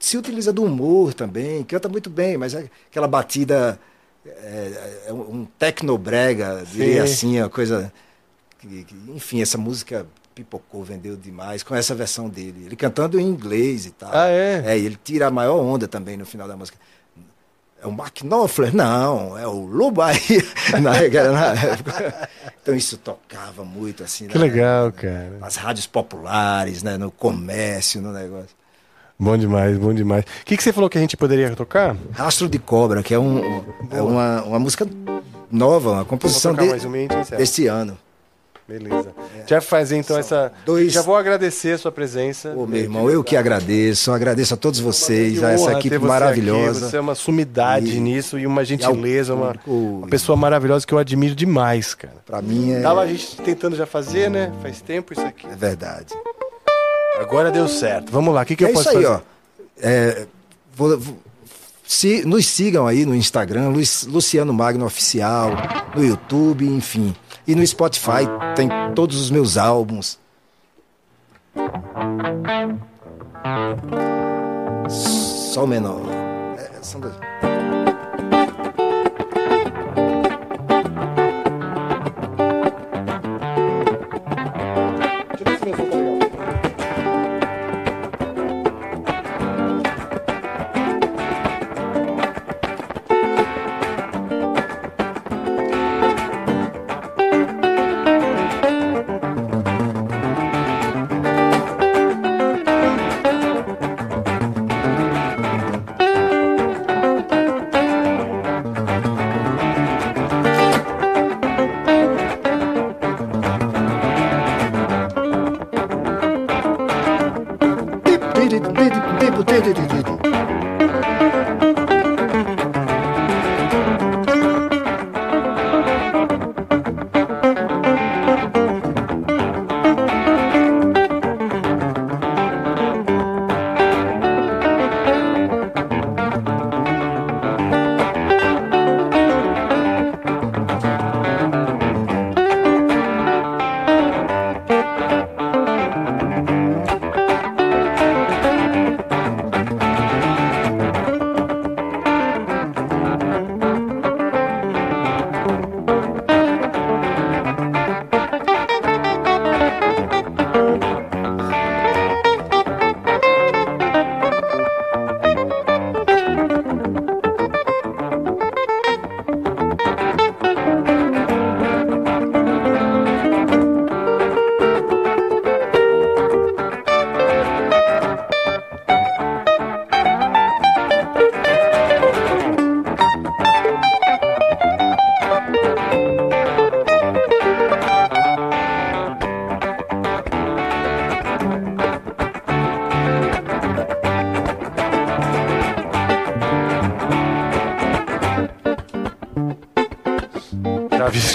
se utiliza do humor também, canta muito bem, mas é aquela batida é, é um tecnobrega, diria assim, a coisa. Que, que, enfim, essa música pipocou, vendeu demais com essa versão dele. Ele cantando em inglês e tal. Ah, é? É, e ele tira a maior onda também no final da música. É o Mark Knopfler? Não, é o Lubai, na, na época. Então isso tocava muito, assim. Que né? legal, cara. Nas rádios populares, né? No comércio, no negócio. Bom demais, bom demais. O que, que você falou que a gente poderia tocar? Rastro de Cobra, que é, um, é uma, uma música nova, uma composição de, um deste ano. Beleza. É. Já fazer então São essa. Dois... Já vou agradecer a sua presença. Ô, meu irmão, eu que agradeço. Agradeço a todos vocês, a essa equipe maravilhosa. Aqui. Você é uma sumidade e... nisso e uma gentileza, uma, uma pessoa maravilhosa que eu admiro demais, cara. Pra mim é. Tava a gente tentando já fazer, né? Faz tempo isso aqui. É verdade. Agora deu certo. Vamos lá, o que, que é eu posso fazer? É isso aí, ó. É, vou, vou, se, nos sigam aí no Instagram, Luciano Magno Oficial, no YouTube, enfim. E no Spotify tem todos os meus álbuns. Sol menor. É, são dois.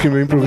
Que meu improviso